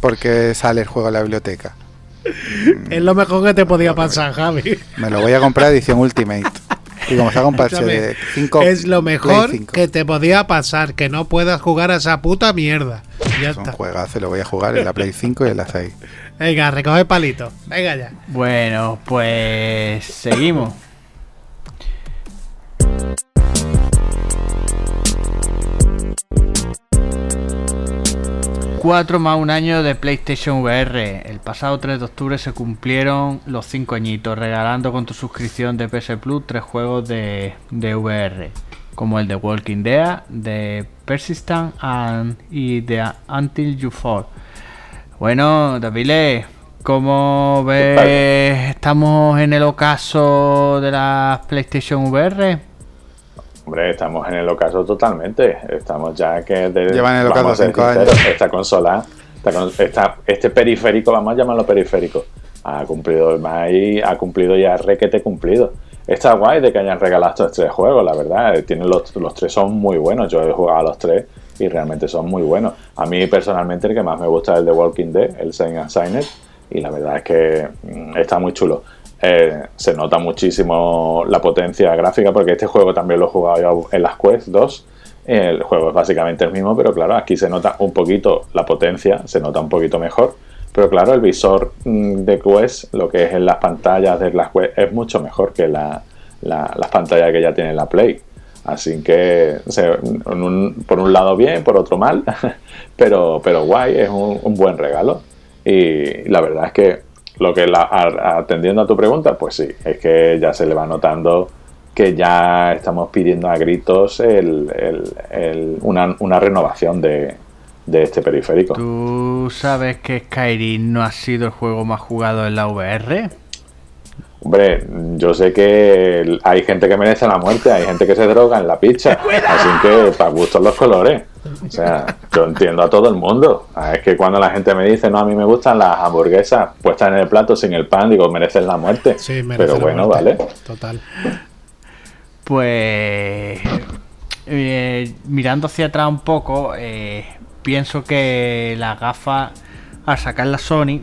¿por qué sale el juego en la biblioteca? Es lo mejor que te podía pasar, Javi. Me lo voy a comprar edición Ultimate. Y como se un parche de Escúchame, 5 es lo mejor que te podía pasar, que no puedas jugar a esa puta mierda. Ya Son está. juegazos, lo voy a jugar en la Play 5 y en la 6. Venga, recoge palito. Venga ya. Bueno, pues seguimos. 4 más un año de PlayStation VR. El pasado 3 de octubre se cumplieron los 5 añitos, regalando con tu suscripción de PS Plus tres juegos de, de VR, como el de Walking Dead, de Persistent and, y de Until You Fall. Bueno, David, ¿cómo ves? ¿Estamos en el ocaso de las PlayStation VR? Hombre, estamos en el ocaso totalmente. Estamos ya que... De, Llevan en el ocaso cinco años. Esta consola, esta este periférico, vamos a llamarlo periférico, ha cumplido más y ha cumplido ya requete cumplido. Está guay de que hayan regalado estos tres juegos, la verdad. eh, Tienen los, los tres son muy buenos. Yo he jugado a los tres y realmente son muy buenos. A mí personalmente el que más me gusta es el de Walking Dead, el Saint and Signer, y la verdad es que mm, está muy chulo. Eh, se nota muchísimo la potencia gráfica porque este juego también lo he jugado yo en las Quest 2. El juego es básicamente el mismo, pero claro, aquí se nota un poquito la potencia, se nota un poquito mejor. Pero claro, el visor mm, de Quest, lo que es en las pantallas de las Quest, es mucho mejor que la- la- las pantallas que ya tiene la Play. Así que, por un lado bien, por otro mal, pero, pero guay, es un buen regalo. Y la verdad es que lo que la- atendiendo a tu pregunta, pues sí, es que ya se le va notando que ya estamos pidiendo a gritos el- una, una renovación de, de este periférico. ¿Tú sabes que Skyrim no ha sido el juego más jugado en la VR? Hombre, yo sé que hay gente que merece la muerte, hay gente que se droga en la pizza, así que para gustos los colores. O sea, yo entiendo a todo el mundo. Ah, Es que cuando la gente me dice, no, a mí me gustan las hamburguesas puestas en el plato sin el pan, digo, mereces la muerte. Sí, merece Pero la bueno, muerte. vale. Total. Pues eh, mirando hacia atrás un poco, eh, pienso que la gafa al sacar la Sony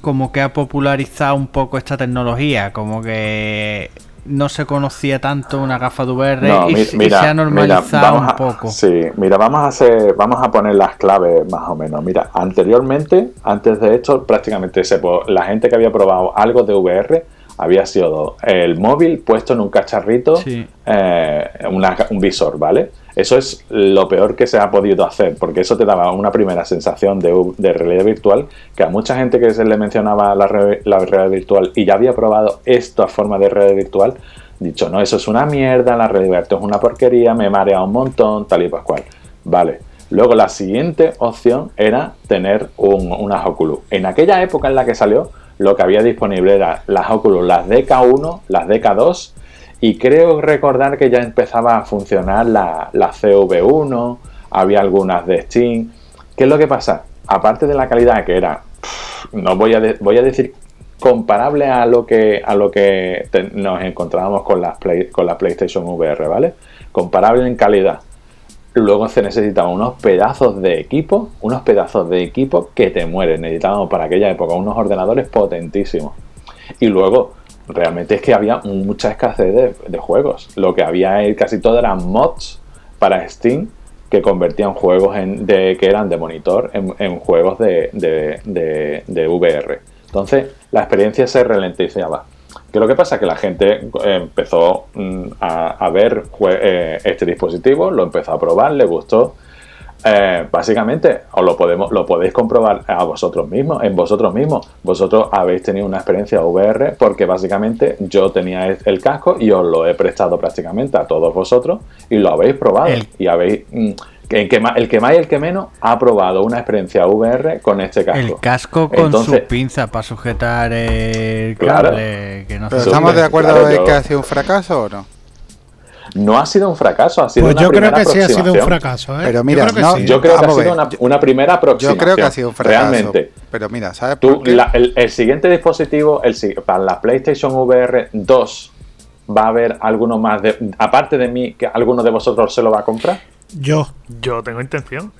como que ha popularizado un poco esta tecnología, como que no se conocía tanto una gafa de VR No, y, mira, se ha normalizado mira, un a- poco. Sí, mira, vamos a hacer, vamos a poner las claves más o menos. Mira, anteriormente, antes de esto, prácticamente se la gente que había probado algo de VR había sido el móvil puesto en un cacharrito, Sí. eh, una- un visor, ¿vale? Eso es lo peor que se ha podido hacer, porque eso te daba una primera sensación de, realidad virtual, que a mucha gente que se le mencionaba la, re- la realidad virtual y ya había probado esta forma de realidad virtual, dicho, no, eso es una mierda, la realidad virtual es una porquería, me marea un montón, tal y pascual. Vale, Luego la siguiente opción era tener un, unas Oculus. En aquella época en la que salió, lo que había disponible era las Oculus, las DK1, las DK2 y creo recordar que ya empezaba a funcionar la, la CV1, había algunas de Steam. ¿Qué es lo que pasa? Aparte de la calidad que era, no voy a, voy a decir comparable a lo que a lo que nos encontrábamos con Play- con la PlayStation VR, ¿vale? Comparable en calidad. Luego se necesitaban unos pedazos de equipo, unos pedazos de equipo que te mueren. Necesitábamos para aquella época unos ordenadores potentísimos. Y luego, realmente es que había mucha escasez de, juegos. Lo que había casi todo eran mods para Steam que convertían juegos en, de, que eran de monitor en, juegos de- de VR. Entonces, la experiencia se ralentizaba. ¿Qué es lo que pasa? Que la gente empezó mm, a, a ver eh, este dispositivo, lo empezó a probar, le gustó. Eh, básicamente, os lo podemos, lo podéis comprobar a vosotros mismos, en vosotros mismos. Vosotros habéis tenido una experiencia VR porque básicamente yo tenía el- el casco y os lo he prestado prácticamente a todos vosotros y lo habéis probado. El- Y habéis, mm, el, que más, el que más y el que menos ha probado una experiencia VR con este casco. El casco con Entonces, su pinza para sujetar el Claro. cable. Que no ¿Pero estamos de acuerdo claro, en yo- que ha sido un fracaso o no? no ha sido un fracaso, ha sido Pues una yo creo que sí ha sido un fracaso, ¿eh? Pero mira, yo creo que no, sí. Yo creo que ha sido una, yo- una primera Yo aproximación. creo que ha sido un fracaso. Realmente. Pero mira, ¿sabes Tú, por qué? la- el, el siguiente dispositivo, el, para la PlayStation VR 2, va a haber alguno más de. Aparte de mí, que alguno de vosotros se lo va a comprar. Yo. Yo tengo intención.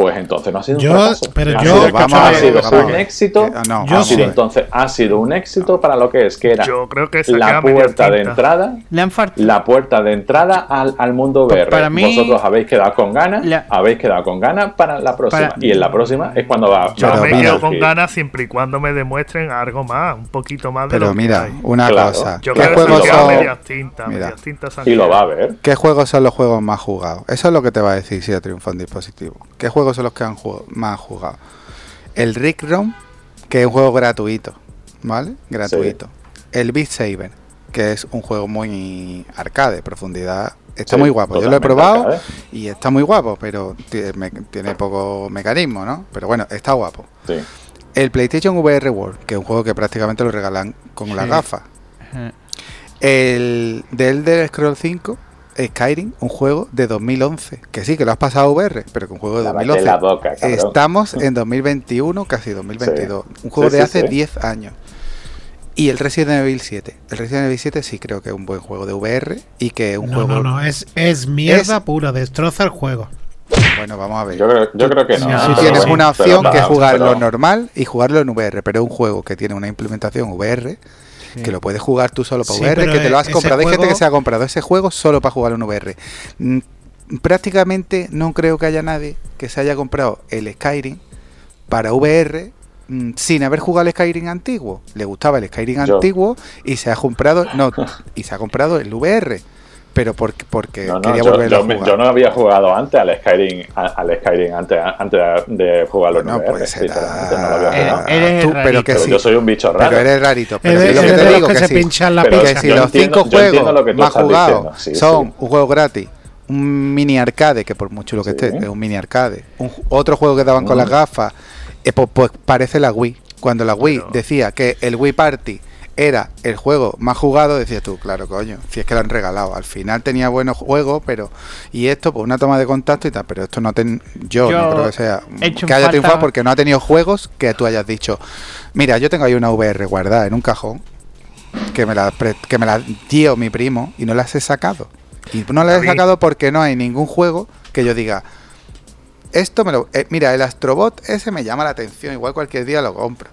Pues entonces no ha sido Yo- un fracaso. pero ha yo- sido, vamos ha sido vamos un éxito. Que- no, ha vamos sido entonces ha sido un éxito para lo que es que era Yo creo que la puerta de entrada Le han faltado. la puerta de entrada al, al mundo Pues VR. para mí- Vosotros habéis quedado con ganas, La- habéis quedado con ganas para la próxima. Para- Y en la próxima es cuando va, Yo me quedo con ganas siempre y cuando me demuestren algo más, un poquito más de Pero lo que mira, hay. una Claro. cosa. Yo ¿Qué creo que juegos quedado son, medias tintas, Mira. medias tintas Y lo va a ver. ¿Qué juegos son los juegos más jugados? Eso es lo que te va a decir si ha triunfado un dispositivo. ¿Qué juegos son los que han jugado- más jugado? El Rick Rom, que es un juego gratuito, ¿vale? Gratuito. El Beat Saber, que es un juego muy arcade, profundidad. Está Sí, muy guapo. Yo lo he probado arcade. y está muy guapo, pero tiene, poco mecanismo, ¿no? Pero bueno, está guapo. Sí. El PlayStation VR World, que es un juego que prácticamente lo regalan con gafas. Eh, El de Elder Scroll 5, Skyrim, un juego de 2011. Que sí, que lo has pasado a VR, pero que un juego de Lávate 2011. la boca. Estamos en 2021, casi 2022. Un juego Sí, de sí, hace sí. 10 años. Y el Resident Evil 7. El Resident Evil 7 sí creo que es un buen juego de VR y que es un No, juego... no, no, es, es mierda Es- pura, destroza el juego. Bueno, vamos a ver. Yo creo, yo creo que no. Pero tienes bueno, una opción que es jugarlo pero- normal y jugarlo en VR, pero es un juego que tiene una implementación VR que lo puedes jugar tú solo para Sí, VR, que te lo has ese comprado. Hay gente que se ha comprado ese juego solo para jugarlo en VR. Mm, Prácticamente no creo que haya nadie que se haya comprado el Skyrim para VR mm, sin haber jugado el Skyrim antiguo. Le gustaba el Skyrim Yo. antiguo y se ha comprado no y se ha comprado el VR, pero porque porque No, no, quería yo, volver yo a jugar. yo no había jugado antes al Skyrim, al Skyrim antes, antes de jugarlo en No, VR, pues sinceramente, no lo había Eres- jugado. eres Tú, pero que Pero sí. yo soy un bicho raro. Pero eres rarito. Pero Eres- lo que te digo que que se pinchan la Pero que si los entiendo- cinco juegos lo que tú más jugados sí, son sí. un juego gratis, un mini arcade, que por mucho lo que Sí. esté, es un mini arcade, un otro juego que daban con las gafas, eh, pues, pues parece la Wii. Cuando la Wii Pero- decía que el Wii Party era el juego más jugado, decías tú, claro, coño, si es que lo han regalado. Al final tenía buenos juegos, pero. Y esto, pues una toma de contacto y tal, pero esto no ten, yo, Yo no creo que sea. he hecho Que haya falta- triunfado porque no ha tenido juegos que tú hayas dicho. Mira, yo tengo ahí una VR guardada en un cajón que me la, que me la dio mi primo y no las he sacado. Y no las he sacado porque no hay ningún juego que yo diga, esto me lo... eh, mira, el Astrobot ese me llama la atención, igual cualquier día lo compro.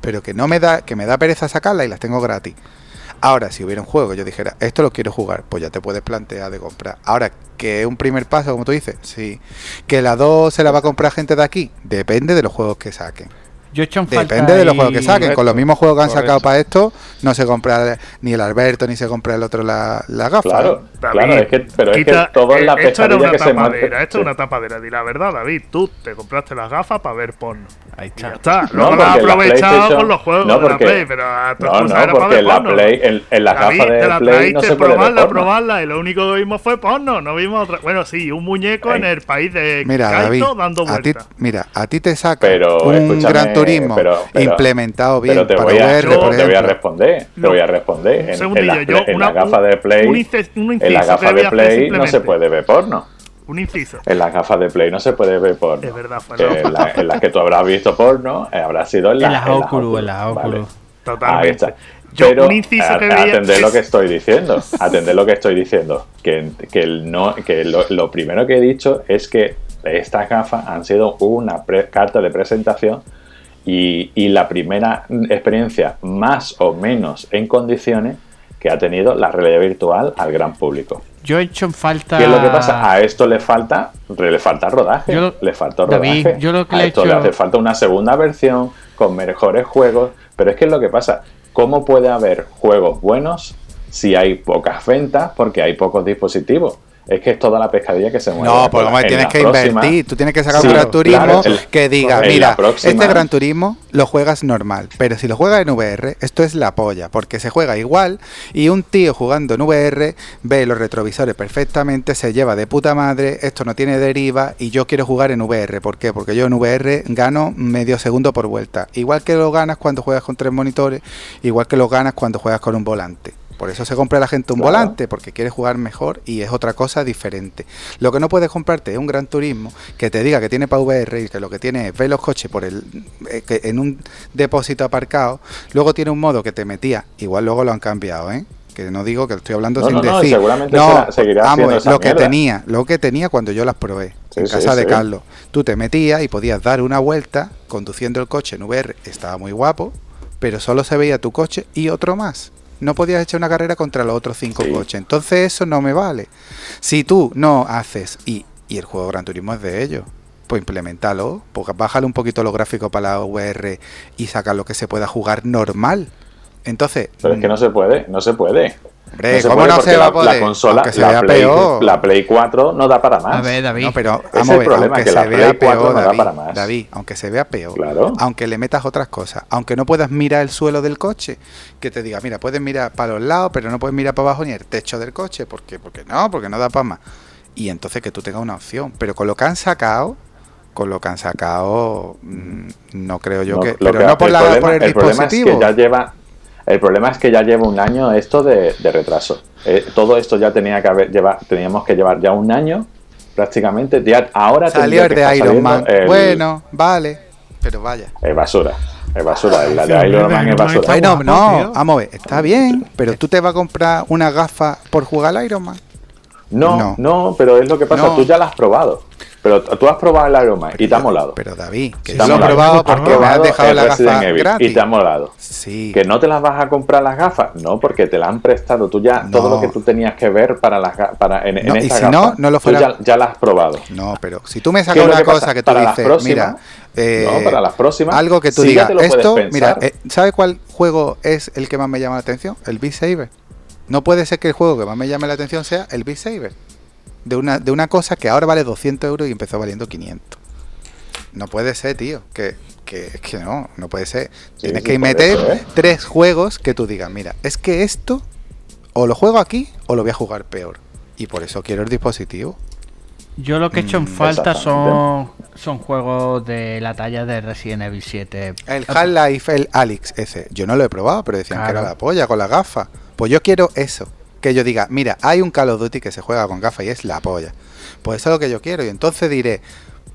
Pero que no me da, que me da pereza sacarla y las tengo gratis. Ahora, si hubiera un juego que yo dijera, esto lo quiero jugar, pues ya te puedes plantear de comprar. Ahora, que es un primer paso, como tú dices, sí. Que la 2 se la va a comprar gente de aquí, depende de los juegos que saquen. Yo he hecho Depende de los juegos que saquen. Con los mismos juegos que han Correcto. sacado para esto, no se compra ni el Alberto ni se compra el otro la, la gafa. Claro, David, claro, es que, pero quita- es que todo es la eh, esto era una que se tapadera, esto Sí. es una tapadera. Di la verdad, David, tú te compraste las gafas para ver porno. Ahí Ya está. está. Luego No, lo has aprovechado PlayStation- con los juegos no, de la Play, pero a tu No, no, era porque la porno. Play, en, en las David, gafas te de la Play traíste no se puede ver probarla, porno. probarla, y lo único que vimos fue porno, no vimos otra. Bueno, sí, un muñeco en el país de Mira, Kaito David, dando vueltas. mira, a ti te saca Pero, un gran turismo pero- pero- implementado bien Pero te para voy, a, VR, yo- por te voy a responder. Te voy a responder. Un En, segundillo, en las gafas de Play, en las gafas de Play no se puede ver porno. Un inciso. En las gafas de Play no se puede ver porno. Es verdad, fue no. en, la- en las que tú habrás visto porno, eh, habrá sido en, la- En las en Oculus, en las vale. Oculus. Totalmente. Ahí está. Yo, Pero un inciso a- que a- veía. atender lo que estoy diciendo. Atender lo que estoy diciendo. Que, que, el no, que lo, lo primero que he dicho es que estas gafas han sido una pre- carta de presentación y, y la primera experiencia más o menos en condiciones que ha tenido la realidad virtual al gran público. Yo he hecho en falta. ¿Qué es lo que pasa? A esto le falta, le falta rodaje. Yo le falta David, rodaje. yo lo que a le he esto le hace falta una segunda versión con mejores juegos. Pero es que es lo que pasa. ¿Cómo puede haber juegos buenos si hay pocas ventas porque hay pocos dispositivos? Es que es toda la pescadilla que se mueve. No, por lo menos En tienes que próxima- invertir. Tú tienes que sacar Sí, un Gran Turismo claro, el- que diga, mira, próxima- este Gran Turismo lo juegas normal, pero si lo juegas en VR, esto es la polla, porque se juega igual y un tío jugando en VR ve los retrovisores perfectamente, se lleva de puta madre, esto no tiene deriva y yo quiero jugar en VR. ¿Por qué? Porque yo en VR gano medio segundo por vuelta. Igual que lo ganas cuando juegas con tres monitores, igual que lo ganas cuando juegas con un volante. Por eso se compra la gente un Claro. volante, porque quiere jugar mejor y es otra cosa diferente. Lo que no puedes comprarte es un Gran Turismo que te diga que tiene para VR y que lo que tiene es ver los coches por el eh, que en un depósito aparcado. Luego tiene un modo que te metía, igual luego lo han cambiado, ¿eh? Que no digo que estoy hablando No, sin no, no, decir. seguramente no, será- haciendo esa lo que tenía, lo que tenía cuando yo las probé Sí, en sí, casa de. Carlos. Tú te metías y podías dar una vuelta conduciendo el coche en VR, estaba muy guapo, pero solo se veía tu coche y otro más. No podías echar una carrera contra los otros cinco Sí. coches. Entonces eso no me vale. Si tú no haces, y, y el juego Gran Turismo es de ellos, pues implementalo, pues bájale un poquito los gráficos para la VR y saca lo que se pueda jugar normal. Entonces, Pero es que no se puede, no se puede. Hombre, se ¿cómo no se va a la- poder? La consola, se la, vea Play, peor. la Play 4 no da para más. A ver, David. No, pero es vamos el a ver, problema, aunque que se la vea Play 4 peor, no da David, para más. David, aunque se vea peor, Claro. aunque le metas otras cosas, aunque no puedas mirar el suelo del coche, que te diga, mira, puedes mirar para los lados, pero no puedes mirar para abajo ni el techo del coche, ¿por qué? Porque no, porque no da para más. Y entonces que tú tengas una opción, pero con lo que han sacado, con lo que han sacado, mm, no creo yo No, que, pero que- no por, el la, problema, por el, el problema es dispositivo. que ya lleva el problema es que ya lleva un año esto de, de retraso. Eh, todo esto ya tenía que haber llevar, teníamos que llevar ya un año prácticamente. Ya ahora Salió el de Iron Man. el- Bueno, vale, pero vaya. Es basura, es basura. La Sí, de Iron Man es basura. no, tío. vamos a ver, está bien, pero tú te vas a comprar una gafa por jugar al Iron Man. No, No. no, pero es lo que pasa, No. tú ya la has probado. Pero tú has probado el Iron Man y te ha molado. Pero David, que Te yo ha molado. probado Has porque me has probado dejado la gafa gratis. Y te ha molado. Sí. ¿Que no te las vas a comprar las gafas? No, porque te las han prestado. Tú ya, todo lo que tú tenías que ver para las para en, en No, y si no, gafa, no lo tú fuera- ya, ya las has probado. No, pero si tú me ¿Qué sacas una que cosa que tú Para las dices, próximas- mira, eh, No, para las próximas, algo que tú sí digas, te esto, mira, eh, ¿sabes cuál juego es el que más me llama la atención? El Beat Saber. No puede ser que el juego que más me llame la atención sea el Beat Saber. De una, de una cosa que ahora vale 200 euros y empezó valiendo 500. No puede ser, tío. Que, que, es que no, no puede ser. Sí, Tienes sí, que meter eso, ¿eh? tres juegos que tú digas, mira, es que esto o lo juego aquí o lo voy a jugar peor. Y por eso quiero el dispositivo. Yo lo que he hecho en Mm, falta son, son juegos de la talla de Resident Evil 7. El Half-Life, el Alex ese, yo no lo he probado, pero decían que era la polla con la gafa. Pues yo quiero eso, que yo diga, mira, hay un Call of Duty que se juega con gafas y es la polla. Pues eso es lo que yo quiero y entonces diré,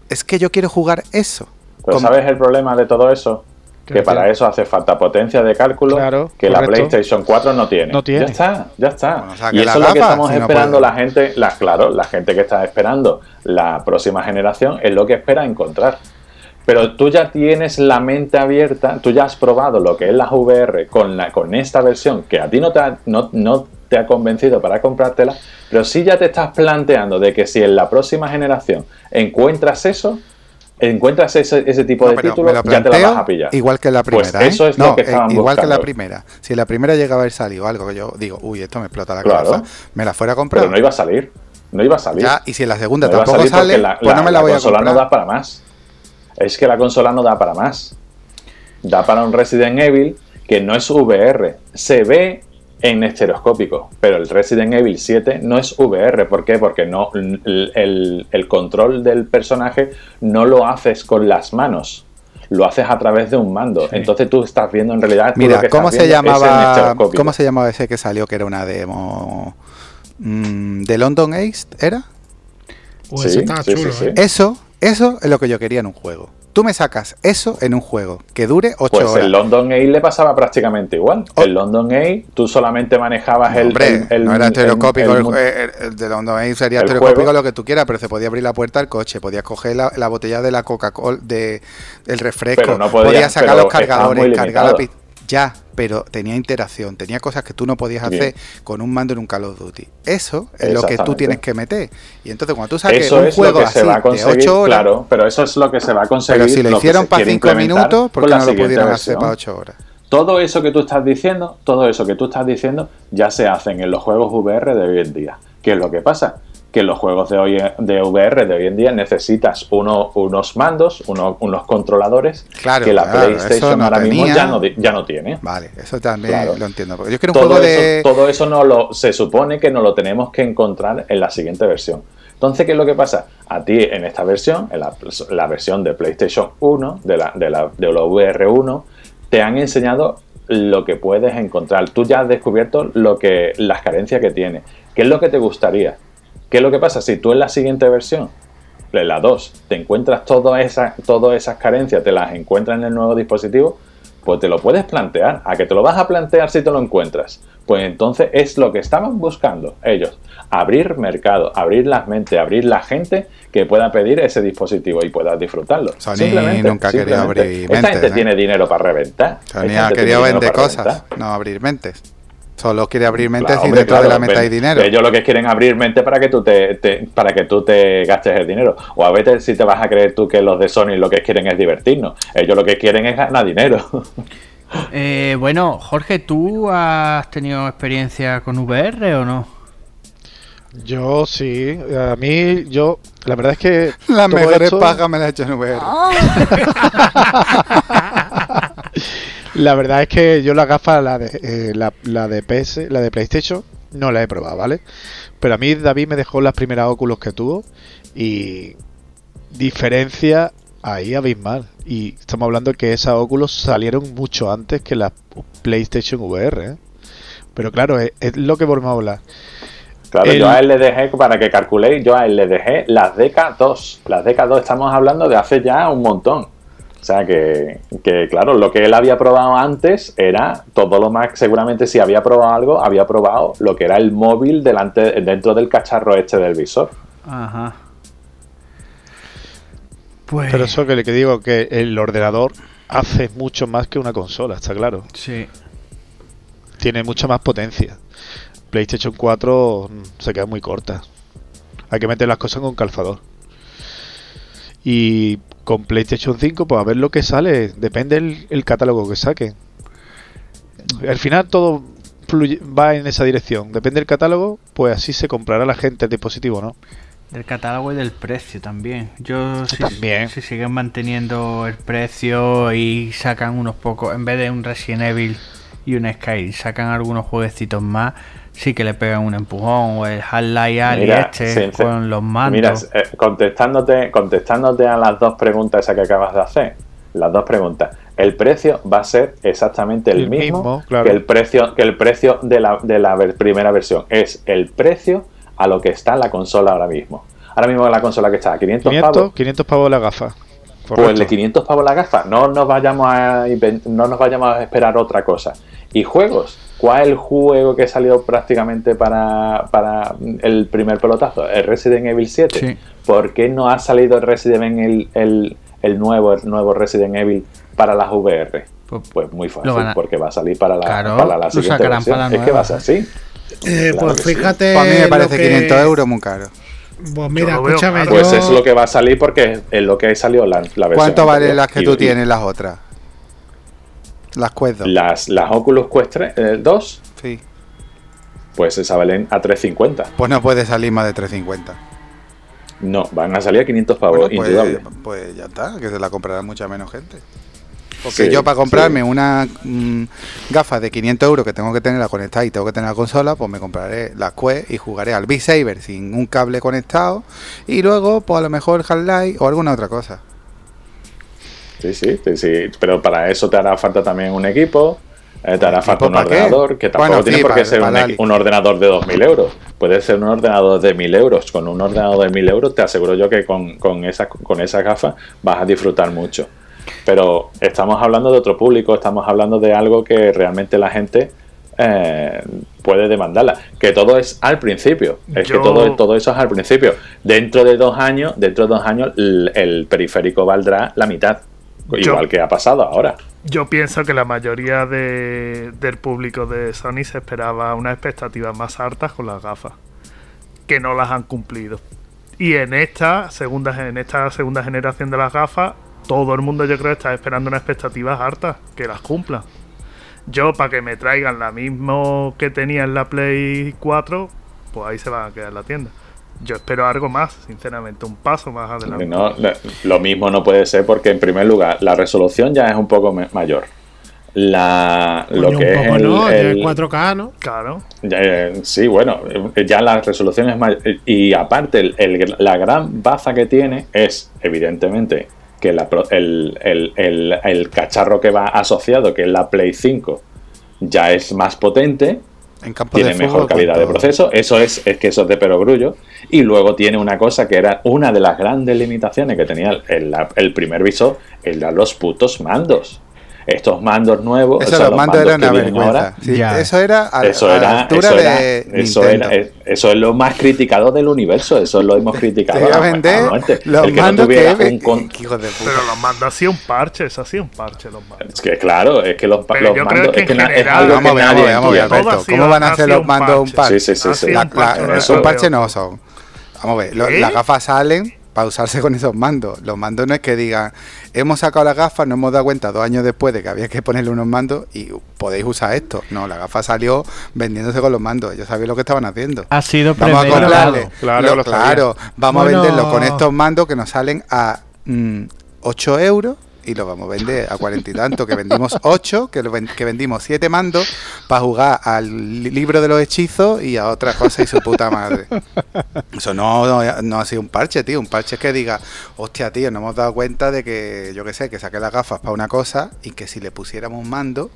es que yo quiero jugar eso. Pero Como- ¿sabes el problema de todo eso? Que para tiene- eso hace falta potencia de cálculo Claro, que la. PlayStation 4 no tiene. No tiene. Ya está, ya está. Bueno, y la eso es lo que estamos si esperando la gente, la, claro, la gente que está esperando la próxima generación es lo que espera encontrar. Pero tú ya tienes la mente abierta, tú ya has probado lo que es las VR con, la, con esta versión que a ti no te, ha, no, no te ha convencido para comprártela, pero sí ya te estás planteando de que si en la próxima generación encuentras eso, encuentras ese, ese tipo No, de títulos, ya te la vas a pillar. Igual que la Pues primera, ¿eh? eso es lo que eh, estaban igual que la primera. Si la primera llega a haber salido algo que yo digo, uy, esto me explota la Claro. cabeza, me la fuera a comprar. Pero no iba a salir. No iba a salir. Ya, y si en la segunda No tampoco sale, la, pues no la- me la, la voy a consola comprar. no da para más. es que la consola no da para más. Da para un Resident Evil que no es VR. Se ve en estereoscópico, pero el Resident Evil 7 no es VR. ¿Por qué? Porque no, el, control del personaje no lo haces con las manos. Lo haces a través de un mando. Entonces tú estás viendo en realidad. Mira, que ¿cómo se llamaba estereoscópico. cómo se llamaba ese que salió que era una demo Mm, de London Ace era? Pues Sí, chulo, sí, sí. ¿eh? Eso, eso es lo que yo quería en un juego. Tú me sacas eso en un juego que dure 8 Pues horas. el London Age le pasaba prácticamente igual. Oh. El London Age, tú solamente manejabas el, Hombre, el- no era estereoscópico. el de London Ace sería juego. lo que tú quieras, pero se podía abrir la puerta al coche, podías coger la, la botella de la Coca-Cola, de, el refresco, no podía- podías sacar los cargadores, cargar la limitado. Ya, pero tenía interacción, tenía cosas que tú no podías Bien. hacer con un mando en un Call of Duty. Eso es lo que tú tienes que meter. Y entonces cuando tú saques Eso un es lo juego que así se va a de conseguir, 8 horas, claro, pero eso es lo que se va a conseguir. pero si lo que hicieron se para quiere 5 implementar minutos, ¿por qué no lo pudieron hacer para 8 horas? Todo eso que tú estás diciendo, todo eso que tú estás diciendo, ya se hacen en los juegos VR de hoy en día. ¿Qué es lo que pasa? Que los juegos de, hoy, de VR de hoy en día necesitas uno- unos mandos, uno- unos controladores Claro, que la claro, eso PlayStation no ahora mismo ya no, ya no tiene. Vale, eso también Claro. lo entiendo. Yo quiero un todo juego eso, de... todo eso no lo, se supone que no lo tenemos que encontrar en la siguiente versión. Entonces, ¿qué es lo que pasa? A ti en esta versión, en la, la versión de PlayStation 1, de la, de la, de la VR1, te han enseñado lo que puedes encontrar. Tú ya has descubierto lo que, las carencias que tiene. ¿Qué es lo que te gustaría? ¿Qué es lo que pasa? Si tú en la siguiente versión, en la 2, te encuentras todas esas, todas esas carencias, te las encuentras en el nuevo dispositivo, pues te lo puedes plantear. ¿A que te lo vas a plantear si te lo encuentras? Pues entonces es lo que estaban buscando ellos. Abrir mercado, abrir las mentes, abrir la gente que pueda pedir ese dispositivo y pueda disfrutarlo. Sony Simplemente, nunca simplemente. abrir Esta mentes, gente ¿eh? tiene dinero para reventar. Esta Sony ha querido vender cosas, reventar. no abrir mentes. Solo quiere abrir mentes Claro, y hombre, dentro de la meta hay dinero. Ellos lo que quieren abrir mente para que tú te, te- para que tú te gastes el dinero. O a veces si te vas a creer tú que los de Sony lo que quieren es divertirnos. Ellos lo que quieren es ganar dinero. Eh, bueno, Jorge, ¿tú has tenido experiencia con VR o no? Yo sí, a mí, yo, la verdad es que. Las mejores esto- pagas me las he hecho en VR. La verdad es que yo la gafa, la de, eh, la, la de PS, la de PlayStation, no la he probado, ¿vale? Pero a mí David me dejó las primeras óculos que tuvo y diferencia ahí abismal. Y estamos hablando que esas óculos salieron mucho antes que la PlayStation VR, ¿eh? Pero claro, es, es lo que volvemos a hablar. Claro, El- yo a él le dejé, para que calculéis, yo a él le dejé las DK2. Las DK2 estamos hablando de hace ya un montón. O sea que, que, claro, lo que él había probado antes era todo lo más, seguramente si había probado algo, había probado lo que era el móvil delante, dentro del cacharro este del visor. Ajá. Pues. Pero eso que le que digo que el ordenador hace mucho más que una consola, está claro. Sí. Tiene mucha más potencia. PlayStation 4 mm, se queda muy corta. Hay que meter las cosas con calzador. Y con PlayStation 5, pues a ver lo que sale. Depende el, el catálogo que saque. Al final todo fluye- va en esa dirección. Depende del catálogo, pues así se comprará la gente el dispositivo, ¿no? Del catálogo y del precio también. Yo si, También. si siguen manteniendo el precio y sacan unos pocos, en vez de un Resident Evil y un Sky, sacan algunos jueguecitos más, sí que le pegan un empujón. O el Half-Life Ali este sincer- con los mandos. Mira, eh, contestándote, contestándote a las dos preguntas esas que acabas de hacer, las dos preguntas. El precio va a ser exactamente el, El mismo, mismo, claro. que el precio, que el precio de la, de la ver- primera versión. Es el precio a lo que está la consola ahora mismo. Ahora mismo la consola que está a 500, 500, pavos. 500 pavos la gafa. Pues el de Correcto. 500 pavos la gafa. No nos vayamos a no nos vayamos a esperar otra cosa. Y juegos. ¿Cuál es el juego que salió prácticamente para, para el primer pelotazo? El Resident Evil 7. Sí. ¿Por qué no ha salido el Resident Evil, el, el nuevo, el nuevo Resident Evil para las VR? Pues- Pues muy fácil, a- porque va a salir para la, Claro, para la siguiente versión. para la es que va a ser así. Eh, Claro pues sí. fíjate. Pues a mí me parece que- 500 euros muy caro. Pues mira, Yo veo escúchame. caro. Pues yo- es lo que va a salir porque es lo que salió la, la versión. ¿Cuánto valen las que Y- tú y tienes, las otras? Las Quest 2. Las, las Oculus Quest 3, eh, 2 Sí. pues esa valen a 350. Pues no puede salir más de 350. No, van a salir a 500 pavos, Bueno, pues, indudable. pues ya está, que se la comprará mucha menos gente. Porque Sí, yo para comprarme sí. una mm, gafa de 500 euros que tengo que tenerla conectada y tengo que tener la consola, pues me compraré las Quest y jugaré al Beat Saber sin un cable conectado y luego pues a lo mejor Half-Life o alguna otra cosa. Sí, sí, sí, sí, pero para eso te hará falta también un equipo, eh, te hará ¿Equipo falta un qué? ordenador, que tampoco Bueno, tiene sí, por qué para- ser para un, la ordenador de 2.000 euros. Puede ser un ordenador de 1.000 euros. Con un ordenador de 1.000 euros te aseguro yo que con, con esas con esas gafas vas a disfrutar mucho. Pero estamos hablando de otro público, estamos hablando de algo que realmente la gente eh, puede demandarla. Que todo es al principio. Es Yo- que todo, todo eso es al principio. Dentro de dos años, dentro de dos años, el, el periférico valdrá la mitad. Yo- Igual que ha pasado ahora. Yo pienso que la mayoría de- del público de Sony se esperaba unas expectativas más altas con las gafas, que no las han cumplido. Y en esta segunda en esta segunda generación de las gafas, todo el mundo yo creo está esperando unas expectativas altas, que las cumplan. Yo para que me traigan la misma que tenía en la Play 4, pues ahí se va a quedar la tienda. Yo espero algo más, sinceramente, un paso más adelante. No, lo- lo mismo no puede ser porque, en primer lugar, la resolución ya es un poco mayor. La, lo Coño, que un es poco el, no, ya el- es 4K, ¿no? Claro. ya, eh, sí, bueno, ya la resolución es mayor. Y aparte, el- el- la gran baza que tiene es, evidentemente, que la el, el- el- el cacharro que va asociado, que es la Play 5, ya es más potente, En campo tiene de mejor calidad de ¿cuánto? proceso. Eso es, es que eso es de perogrullo. Y luego tiene una cosa que era una de las grandes limitaciones que tenía el, primer visor, el de los putos mandos. Estos mandos nuevos, Eso o sea, los mandos eran que una vienen vergüenza. ahora, Sí, Ya. Eso era a, eso a la era, altura eso era, de eso Nintendo. era- eso es lo más criticado del universo. Eso lo hemos criticado. Te iba a a- a vender los El que no mandos tuviera que... un con- que hijos de puta. Pero los mandos hacía un parche, eso hacía un parche los mandos. Es que claro, es que los, mandos que es que es algo Vamos a que ver, nadie vamos Alberto. ¿Cómo van a ha hacer los mandos un parche. Sí, sí, sí, un parche, no no son. Vamos a ver, ¿Eh? las gafas salen para usarse con esos mandos. Los mandos no es que digan, hemos sacado las gafas, nos hemos dado cuenta dos años después de que había que ponerle unos mandos y podéis usar esto. No, la gafa salió vendiéndose con los mandos. Ellos sabían lo que estaban haciendo. Ha sido Vamos a comprarle. Claro, lo- lo sabía. claro, vamos Bueno. a venderlo con estos mandos que nos salen a mm, 8 euros y lo vamos a vender a cuarenta y tanto. Que vendimos 8, que, ven- que vendimos 7 mandos para jugar al li- libro de los hechizos y a otra cosa y su puta madre. Eso no, no, no ha sido un parche, tío. Un parche es que diga, hostia, tío, nos hemos dado cuenta de que, yo qué sé, que saqué las gafas para una cosa y que si le pusiéramos un mando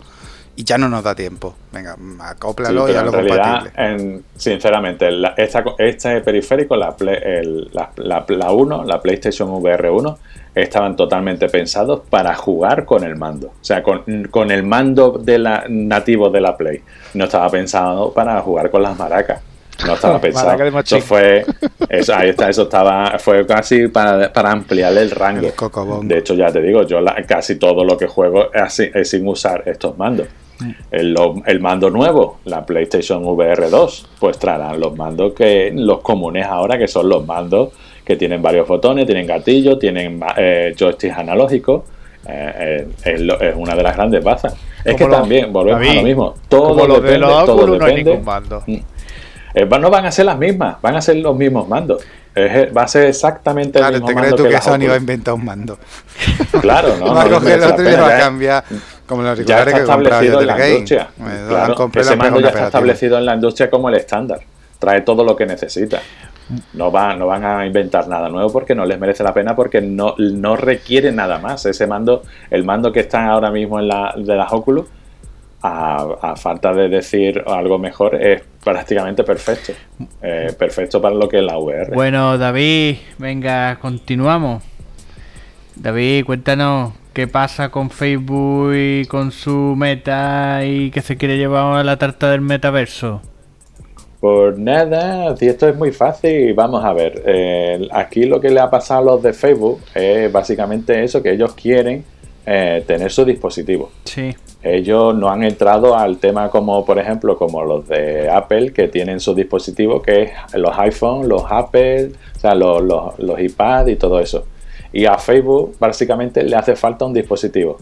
y ya no nos da tiempo. Venga, mm, Sí, acóplalo y hazlo compatible. en- sinceramente, la- esta, este periférico, la, Play- el- la, la, la 1, la PlayStation VR 1, estaban totalmente pensados para jugar con el mando. O sea, con, con el mando de la, nativo de la Play. No estaba pensado para jugar con las maracas. No estaba pensado. Eso fue. Eso, ahí está, eso estaba. Fue casi para, para ampliar el rango. El. De hecho, ya te digo, yo la- casi todo lo que juego es, así- es sin usar estos mandos. El, lo- el mando nuevo, la PlayStation VR 2, pues traerán los mandos que los comunes ahora, que son los mandos que tienen varios botones, tienen gatillo, tienen eh, joysticks analógicos. Eh, eh, es, lo- es una de las grandes bazas. Es que lo- también, volvemos a lo mismo. Todo Como los depende, de los todo Oculus no hay depende. ningún mando. Eh, no van a ser las mismas, van a ser los mismos mandos. Es- va a ser exactamente Claro, el mismo ¿te crees mando tú que, Sony va a inventar un mando? Claro, no, va a coger el otro y va a cambiar como los auriculares que establecido en la Game. industria. Me Claro, y ese mando ya está establecido en la industria como el estándar. Trae todo lo que necesita. No, va, no van a inventar nada nuevo porque no les merece la pena porque no, no requiere nada más. Ese mando, el mando que está ahora mismo en la, de las Oculus, a, a falta de decir algo mejor, es prácticamente perfecto. Eh, perfecto para lo que es la VR. Bueno, David, venga, continuamos. David, cuéntanos qué pasa con Facebook y con su meta y que se quiere llevar a la tarta del metaverso. Por nada, si esto es muy fácil, vamos a ver. eh, aquí lo que le ha pasado a los de Facebook es básicamente eso, que ellos quieren eh, tener su dispositivo. Sí. Ellos no han entrado al tema como, por ejemplo, como los de Apple, que tienen su dispositivo, que es los iPhone, los Apple, o sea, los, los, los iPad y todo eso. Y a Facebook básicamente le hace falta un dispositivo.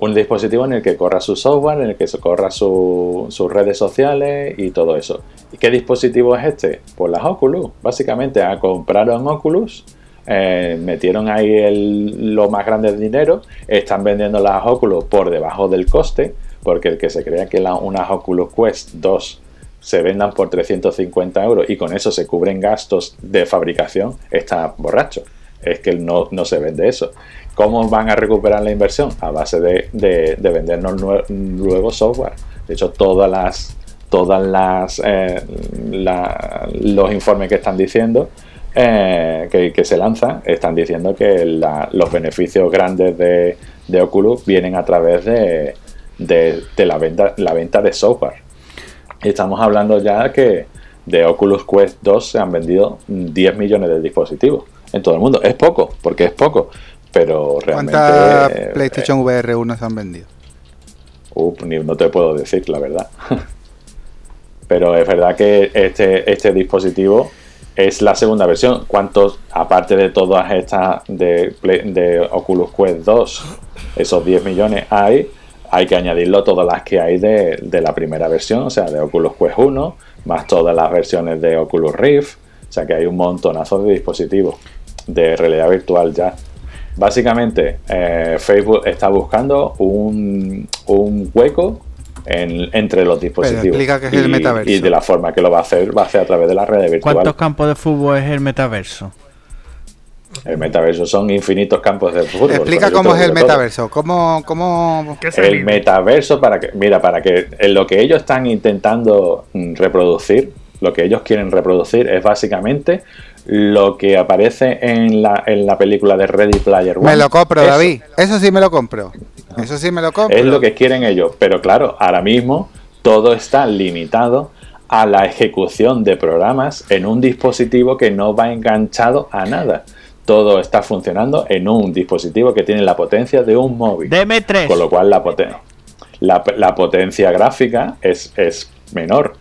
un dispositivo en el que corra su software, en el que se corra su- sus redes sociales y todo eso. ¿Y qué dispositivo es este? Pues las Oculus. Básicamente compraron Oculus, eh, metieron ahí el- lo más grande de dinero, están vendiendo las Oculus por debajo del coste, porque el que se crea que la- unas Oculus Quest 2 se vendan por 350 euros y con eso se cubren gastos de fabricación, está borracho. Es que no, no se vende eso. ¿Cómo van a recuperar la inversión? A base de, de- de vendernos nue- nuevo software. De hecho, todas las todas las eh, los informes que están diciendo eh, que, que se lanzan están diciendo que la- los beneficios grandes de, de Oculus vienen a través de, de- de la venta la venta de software Estamos hablando ya que de Oculus Quest 2 se han vendido 10 millones de dispositivos en todo el mundo. Es poco, porque es poco, pero realmente... ¿Cuántas eh, PlayStation VR 1 se han vendido? Ni- no te puedo decir, la verdad. Pero es verdad que este, este dispositivo es la segunda versión. ¿Cuántos, aparte de todas estas de, de Oculus Quest 2, esos 10 millones hay? Hay que añadirlo todas las que hay de, de la primera versión, o sea, de Oculus Quest 1, más todas las versiones de Oculus Rift. O sea que hay un montonazo de dispositivos de realidad virtual ya. Básicamente, eh, Facebook está buscando un, un hueco en- entre los dispositivos. explica qué es el Y- metaverso. Y de la forma que lo va a hacer, va a hacer a través de la red virtual. ¿Cuántos campos de fútbol es el metaverso? El metaverso son infinitos campos de fútbol. Explica cómo es el metaverso. ¿Cómo, cómo... ¿Qué se El metaverso para que, mira, para que en lo que ellos están intentando mm, reproducir, lo que ellos quieren reproducir es básicamente lo que aparece en la, en la película de Ready Player One. Me lo compro, Eso. David. Eso sí me lo compro. Eso sí me lo compro. Es lo que quieren ellos. Pero claro, ahora mismo todo está limitado a la ejecución de programas en un dispositivo que no va enganchado a nada. Todo está funcionando en un dispositivo que tiene la potencia de un móvil. DM3. Con lo cual la, poten- la, la potencia gráfica es, es menor.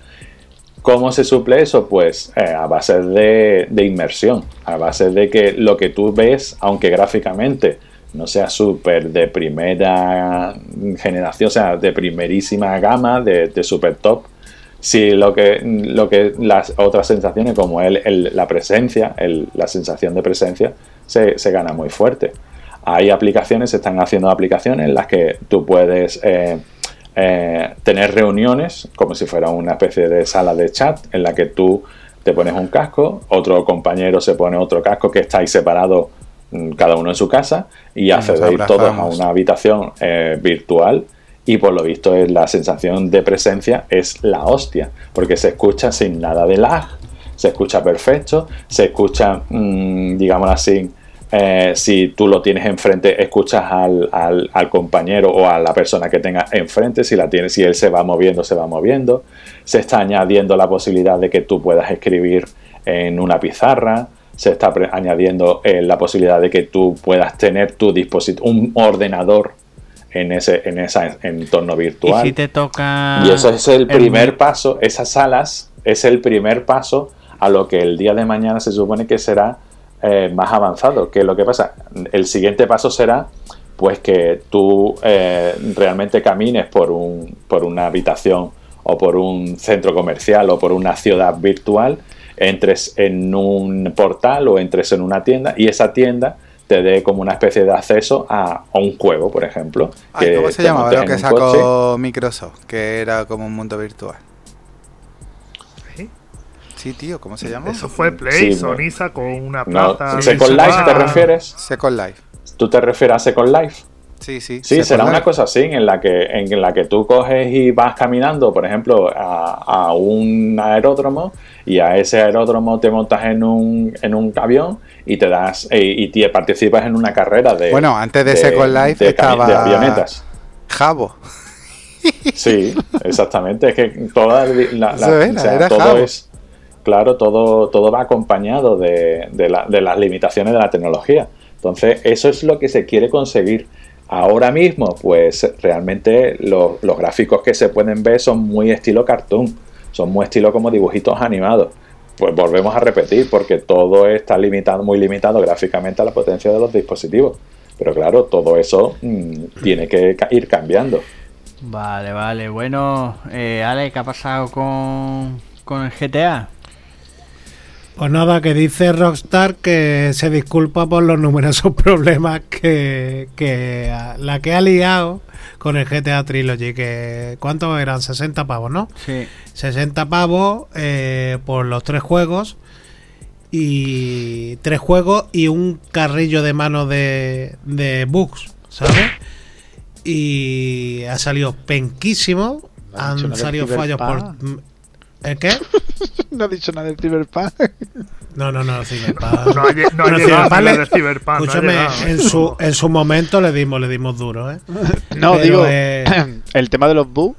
¿Cómo se suple eso? Pues eh, a base de, de inmersión, a base de que lo que tú ves, aunque gráficamente no sea súper de primera generación, o sea, de primerísima gama, de, de super top, si lo que, lo que las otras sensaciones como la presencia, la sensación de presencia, se, se gana muy fuerte. Hay aplicaciones, se están haciendo aplicaciones en las que tú puedes eh, eh, tener reuniones como si fuera una especie de sala de chat en la que tú te pones un casco, otro compañero se pone otro casco que estáis separados mm, cada uno en su casa y accedéis todos a una habitación eh, virtual y por lo visto es la sensación de presencia es la hostia, porque se escucha sin nada de lag, se escucha perfecto, se escucha, mm, digamos así, eh, si tú lo tienes enfrente, escuchas al, al- al compañero o a la persona que tenga enfrente, si la tienes, si él se va moviendo, se va moviendo. Se está añadiendo la posibilidad de que tú puedas escribir en una pizarra. Se está añadiendo eh, la posibilidad de que tú puedas tener tu dispositivo, un ordenador en ese, en ese entorno Y virtual. si te toca. Y eso es el primer paso, esas salas es el primer paso a lo que el día de mañana se supone que será eh, más avanzado. Que lo que pasa, el siguiente paso será pues que tú eh, realmente camines por, un, por una habitación o por un centro comercial o por una ciudad virtual, entres en un portal o entres en una tienda y esa tienda te dé como una especie de acceso a, a un juego, por ejemplo. Ay, que ¿Cómo se llamaba lo que sacó coche. Microsoft? Que era como un mundo virtual. Tío, ¿cómo se llama? Eso fue Play, Sí, Sony sacó una No, plaza. Second Life, ¿te refieres? Second Life. ¿Tú te refieres a Second Life? Sí, sí. Sí, Second será una cosa así, en la que en la que tú coges y vas caminando, por ejemplo, a, a un aeródromo y a ese aeródromo te montas en un, en un avión y te das y, te participas en una carrera de Bueno, antes de Second Life de, estaba- de avionetas. Jabo. Sí, exactamente. Es que toda la, la- era, o sea, era todo Jabo. es claro, todo, todo va acompañado de, de la- de las limitaciones de la tecnología. Entonces, eso es lo que se quiere conseguir. Ahora mismo, pues realmente lo- los gráficos que se pueden ver son muy estilo cartoon, son muy estilo como dibujitos animados. Pues volvemos a repetir, porque todo está limitado, muy limitado gráficamente a la potencia de los dispositivos. Pero claro, todo eso mm, tiene que ir cambiando. Vale, vale. Bueno, eh, Ale, ¿qué ha pasado con, con el GTA? Pues nada, que dice Rockstar que se disculpa por los numerosos problemas que, que la que ha liado con el GTA Trilogy, que ¿cuántos eran? 60 pavos, ¿no? Sí. 60 pavos eh, por los tres juegos y tres juegos y un carrillo de mano de, de bugs, ¿sabes? Y ha salido penquísimo, han salido fallos por... ¿El qué? no ha dicho nada del Cyberpunk. No, no, no, Cyberpunk. No ha, no ha llegado le- no ha Escúchame, llegado, ¿eh? en su, en su momento le dimos, le dimos duro, ¿eh? No, Pero, digo, eh, el tema de los bugs,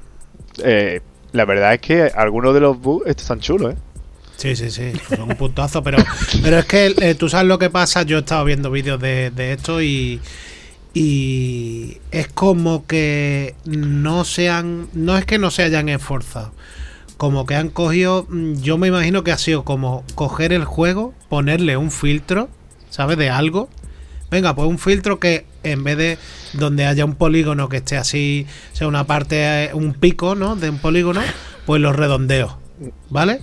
eh, la verdad es que algunos de los bugs estos están chulos, ¿eh? Sí, sí, sí, son un puntazo, pero, pero es que eh, tú sabes lo que pasa, yo he estado viendo vídeos de, de esto y, y es como que no se han, no es que no se hayan esforzado, como que han cogido, mm, yo me imagino que ha sido como coger el juego, ponerle un filtro, ¿sabes? De algo. Venga, pues un filtro que en vez de donde haya un polígono que esté así, sea una parte, eh, un pico, ¿no? De un polígono, pues los redondeo, ¿vale?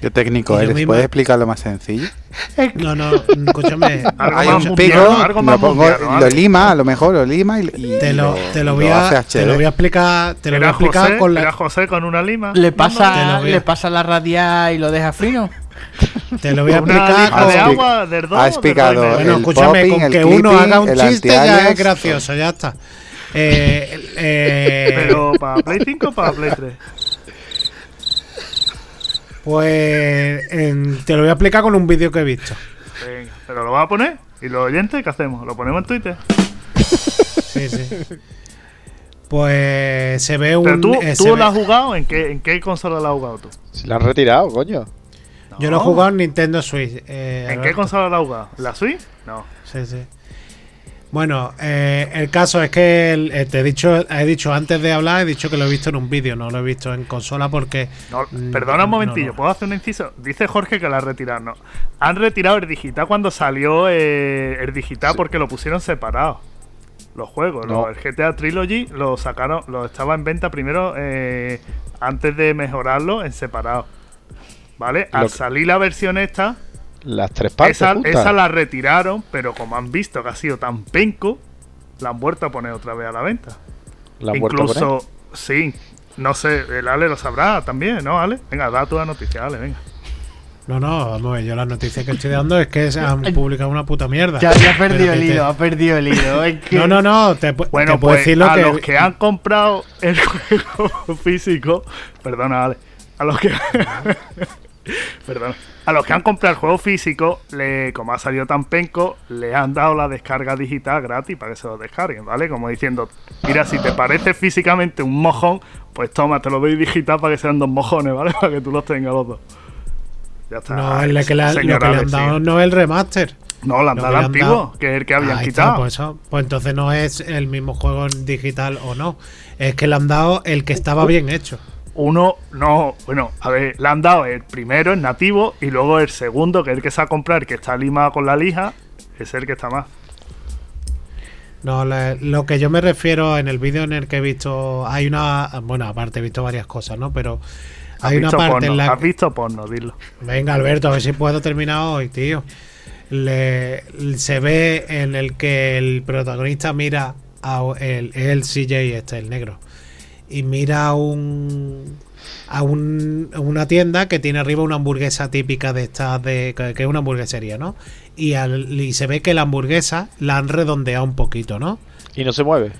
Qué técnico eres. misma- ¿Puedes explicarlo más sencillo? No, no, escúchame. Algo Hay más un pico, algo más lo, pongo- lo lima, a lo mejor lo lima y, y Te lo, te lo voy a, hace te lo voy a explicar, te lo voy a explicar José, con era la, José con una lima. ¿Le pasa, ¿le pasa la radial y lo deja fino? te lo voy a explicar de con, expli- agua, del dos, ha explicado bueno, el escúchame, popping, con que uno haga un chiste ya es gracioso, ya está. Eh, eh, Pero para Play 5 o para Play 3. Pues en- te lo voy a explicar con un vídeo que he visto. Venga, pero lo vas a poner. ¿Y los oyentes qué hacemos? ¿Lo ponemos en Twitter? Sí, sí. Pues se ve un. Pero tú, eh, se tú lo has jugado, ¿en qué, ¿en qué consola lo has jugado tú? Si la han retirado, coño. Yo lo he jugado en Nintendo Switch. eh, ¿En qué consola lo has jugado? ¿En ¿La Switch? No. Sí, sí. Bueno, eh, el caso es que el- eh, te he dicho, he dicho antes de hablar, he dicho que lo he visto en un vídeo, no lo he visto en consola porque. No, Mm, perdona un momentillo, no. ¿puedo hacer un inciso? Dice Jorge que la han retirado. No. Han retirado el digital cuando salió eh, el digital porque lo pusieron separado. Los juegos, No. los- el GTA Trilogy lo sacaron, lo estaba en venta primero eh, antes de mejorarlo en separado. ¿Vale? Al salir la versión esta, Las tres partes esa, juntas. esa la retiraron, pero como han visto que ha sido tan penco, la han vuelto a poner otra vez a la venta. La han vuelto a poner. Incluso, sí, no sé, el Ale lo sabrá también, ¿no, Ale? Venga, da tu noticia, Ale, venga. No, no, vamos a ver, yo las noticias que estoy dando es que se han publicado una puta mierda. Ya, ya ha perdido el te- hilo, ha perdido el hilo. es que- No, no, no, te, Bueno, te puedo pues decir lo a que. los que han comprado el juego físico, perdona, Ale, a los que perdona, a los que han comprado el juego físico, le, como ha salido tan penco, le han dado la descarga digital gratis para que se lo descarguen, ¿vale? Como diciendo, mira, si te parece físicamente un mojón, pues toma, te lo doy digital para que sean dos mojones, ¿vale? Para que tú los tengas los dos. Ya está. No, es lo que, le, lo que Señor le han sí. dado no es el remaster. No, le han dado antiguo, que es el que habían Ahí está, quitado. pues, eso, pues entonces no es el mismo juego en digital o no. Es que le han dado el que estaba bien hecho. Uno, no, bueno, a ver, le han dado el primero, el nativo, y luego el segundo, que es el que se va a comprar, que está limado con la lija, es el que está más. No, le- lo que yo me refiero en el vídeo en el que he visto, hay una, bueno, aparte he visto varias cosas, ¿no? Pero ¿Has hay una parte porno? en la ¿Has visto porno? Dilo. Venga, Alberto, a ver si puedo terminar hoy, tío. Le- se ve en el que el protagonista mira a el, el CJ este, el negro, y mira a un a un- a una tienda que tiene arriba una hamburguesa típica de estas de que, es una hamburguesería, ¿no? Y, al- y se ve que la hamburguesa la han redondeado un poquito, ¿no? Y no se mueve.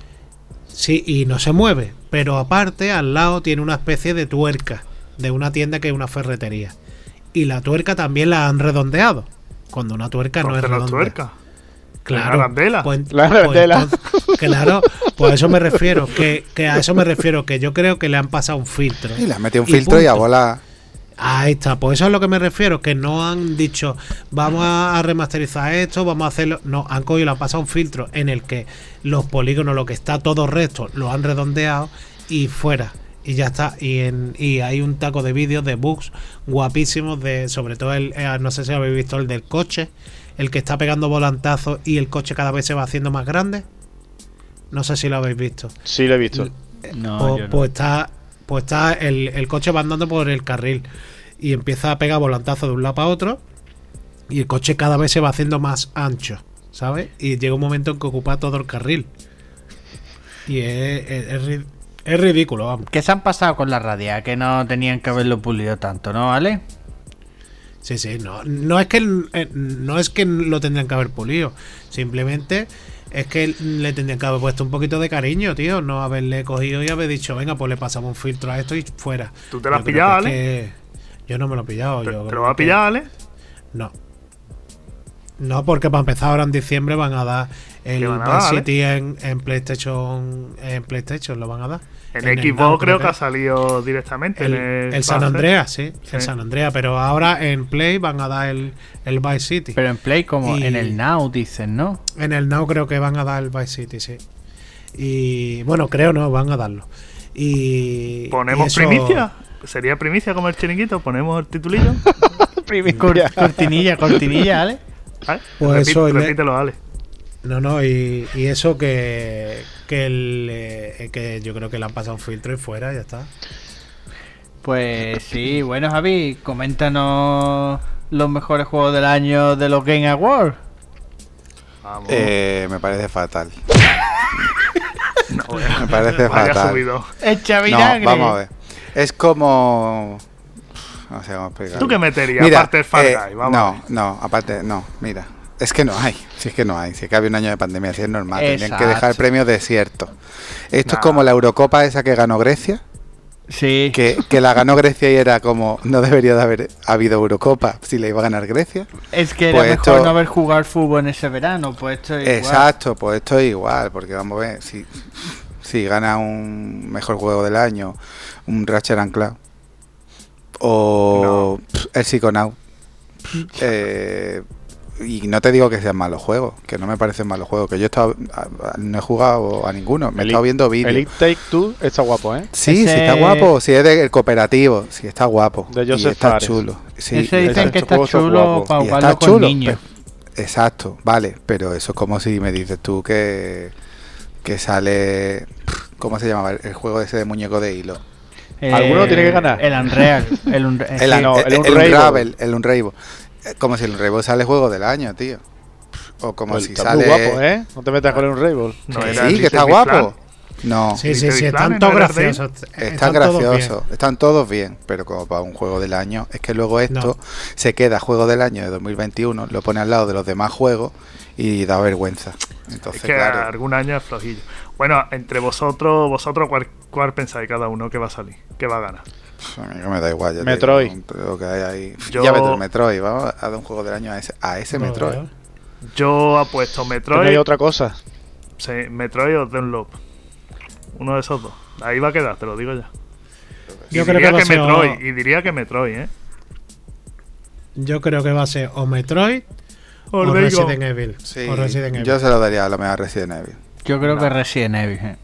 Sí, y no se mueve. Pero aparte, al lado tiene una especie de tuerca de una tienda que es una ferretería. Y la tuerca también la han redondeado. Cuando una tuerca no es tuerca. Claro. La arandela. Pues- La pues arandela. entonces- claro, pues a eso me refiero. Que, que a eso me refiero. Que yo creo que le han pasado un filtro. Y le han metido un Y filtro y a bola. Ahí está, pues eso es lo que me refiero, que no han dicho vamos a remasterizar esto, vamos a hacerlo. No, han cogido y le han pasado un filtro en el que los polígonos, lo que está todo recto, lo han redondeado y fuera. Y ya está. Y en, y hay un taco de vídeos de bugs guapísimos de, sobre todo el, eh, no sé si habéis visto el del coche, el que está pegando volantazos y el coche cada vez se va haciendo más grande. No sé si lo habéis visto. Sí, lo he visto. No, pues, yo no. pues está, pues está el, el coche va andando por el carril y empieza a pegar volantazos de un lado para otro y el coche cada vez se va haciendo más ancho, ¿sabes? Y llega un momento en que ocupa todo el carril. Y es, es- es ri- es ridículo, vamos. ¿Qué se han pasado con la radia? Que no tenían que haberlo pulido tanto, ¿no, ¿vale? Sí, sí, no, no es que eh, no es que lo tendrían que haber pulido, simplemente es que le tendrían que haber puesto un poquito de cariño, tío, no haberle cogido y haber dicho, venga, pues le pasamos un filtro a esto y fuera. ¿Tú te lo has pillado, Ale? que- Yo no me lo he pillado. ¿Te, yo te lo va a pillar, Ale? No. No, porque para empezar ahora en diciembre van a dar el. City en, en PlayStation, en PlayStation lo van a dar. En, el Xbox Now, creo que ha salido directamente. el, en el, el San. Andreas, sí, el Sí. San Andreas, pero ahora en Play van a dar el, el Vice City. Pero en Play como Y- en el Now dicen, ¿no? En el Now creo que van a dar el Vice City, sí. Y bueno, creo no, van a darlo. Y ¿Ponemos y eso- primicia? ¿Sería primicia como el chiringuito? ¿Ponemos el titulillo? Cor- cortinilla, cortinilla, ¿vale? ¿Vale? Pues Repite- eso, el- repítelo, Ale. No, no, y, y eso que que, el, eh, que yo creo que le han pasado un filtro y fuera, ya está. Pues sí, bueno Javi, coméntanos los mejores juegos del año de los Game Awards. Vamos. Eh, me parece fatal. No, Me parece fatal. subido. Echa No, vamos a ver. Es como. No sé cómo explicarlo. ¿Tú qué meterías Mira, aparte del Far eh? Vamos a no, no, aparte, no, mira. Es que no hay, si es que no hay, si es que había un año de pandemia, si es normal, tendrían que dejar Exacto. premios desiertos. Esto es como la Eurocopa esa que ganó Grecia, Sí. que, que la ganó Grecia y era como, no debería de haber habido Eurocopa si la iba a ganar Grecia. Es que era Pues mejor esto- no haber jugado fútbol en ese verano, pues esto es igual. Exacto, pues esto es igual, porque vamos a ver, si, si gana un mejor juego del año, un Ratchet and Cloud, o el Psychonaut, eh, y no te digo que sean malos juegos, que no me parecen malos juegos, que yo he estado, no he jugado a ninguno, me he El estado viendo El vídeos. It Take Two está guapo, ¿eh? Sí, sí está guapo, si es del cooperativo, sí está guapo, De y está Fares. chulo. Sí, Ese dicen que está chulo guapos. para y jugarlo está con chulo. niños. Exacto, vale, pero eso es como si me dices tú que, que sale. ¿Cómo se llamaba? El juego ese de muñeco de hilo. ¿Alguno tiene que ganar? El Unreal. El, Unre- eh, El, sí. el, el el Unravel. Unravel, el Unravel. Eh, Como si el Unravel sale juego del año, tío. O como Pues si está sale. muy guapo, ¿eh? No te metas con el Unravel. No, sí, que está guapo. No, Sí, sí, sí, están todos graciosos. están todos graciosos, bien. están todos bien, pero como para un juego del año, es que luego esto No. se queda juego del año de 2021, lo pone al lado de los demás juegos y da vergüenza. Entonces, Es que claro. algún año es flojillo. Bueno, entre vosotros, vosotros ¿cuál, cuál pensáis cada uno que va a salir? ¿Qué va a ganar? A mí no me da igual. ya te Metroid. digo, que hay ahí. Yo- Ya ves el Metroid. Vamos a dar un juego del año a ese, a ese No, Metroid. ¿verdad? Yo apuesto Que no hay Metroid, otra cosa. sí, Metroid o Dunlop. Uno de esos dos. Ahí va a quedar, te lo digo ya. Yo y creo diría que va a ser Metroid, o- y diría que Metroid, ¿eh? Yo creo que va a ser o Metroid o, Resident Evil. Sí, o Resident Evil. yo se lo daría a lo mejor a Resident Evil. Yo creo que Resident Evil. eh.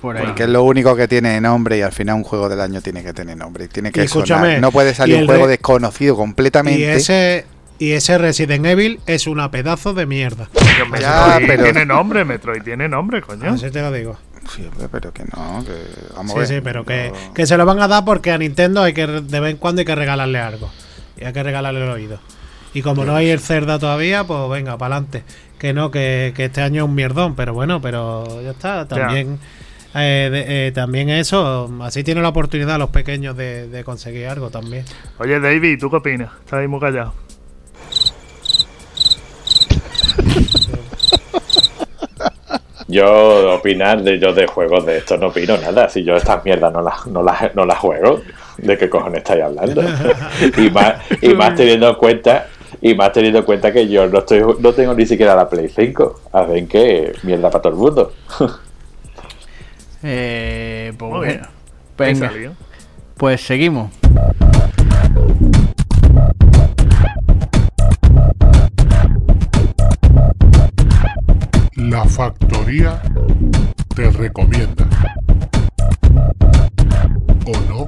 Por ahí. Porque es lo único que tiene nombre y al final un juego del año tiene que tener nombre. Tiene que Y escúchame, sonar. No puede salir un juego re- desconocido completamente. y ese y ese Resident Evil es una pedazo de mierda. coño, Metroid Ya, pero- tiene nombre, Metroid tiene nombre, coño. Así te lo digo. Sí, pero que no, que vamos a Sí, ver. sí, pero que, que se lo van a dar porque a Nintendo hay que de vez en cuando hay que regalarle algo. Y hay que regalarle el oído. Y como no hay el cerda todavía, pues venga, para adelante. Que no, que, que este año es un mierdón, pero bueno, pero ya está. También, eh, de- eh, también eso, así tiene la oportunidad los pequeños de, de conseguir algo también. Oye, David, ¿tú qué opinas? Estás ahí muy callado. Yo opinar de yo de juegos de esto no opino nada. Si yo estas mierdas no las no las no las juego, ¿de qué cojones estáis hablando? y más y más teniendo en cuenta y más teniendo en cuenta que yo no estoy no tengo ni siquiera la Play 5. Hacen que mierda para todo el mundo. Eh, pues Muy bueno. Ahí Venga, pues seguimos. La factoría te recomienda. ¿O no?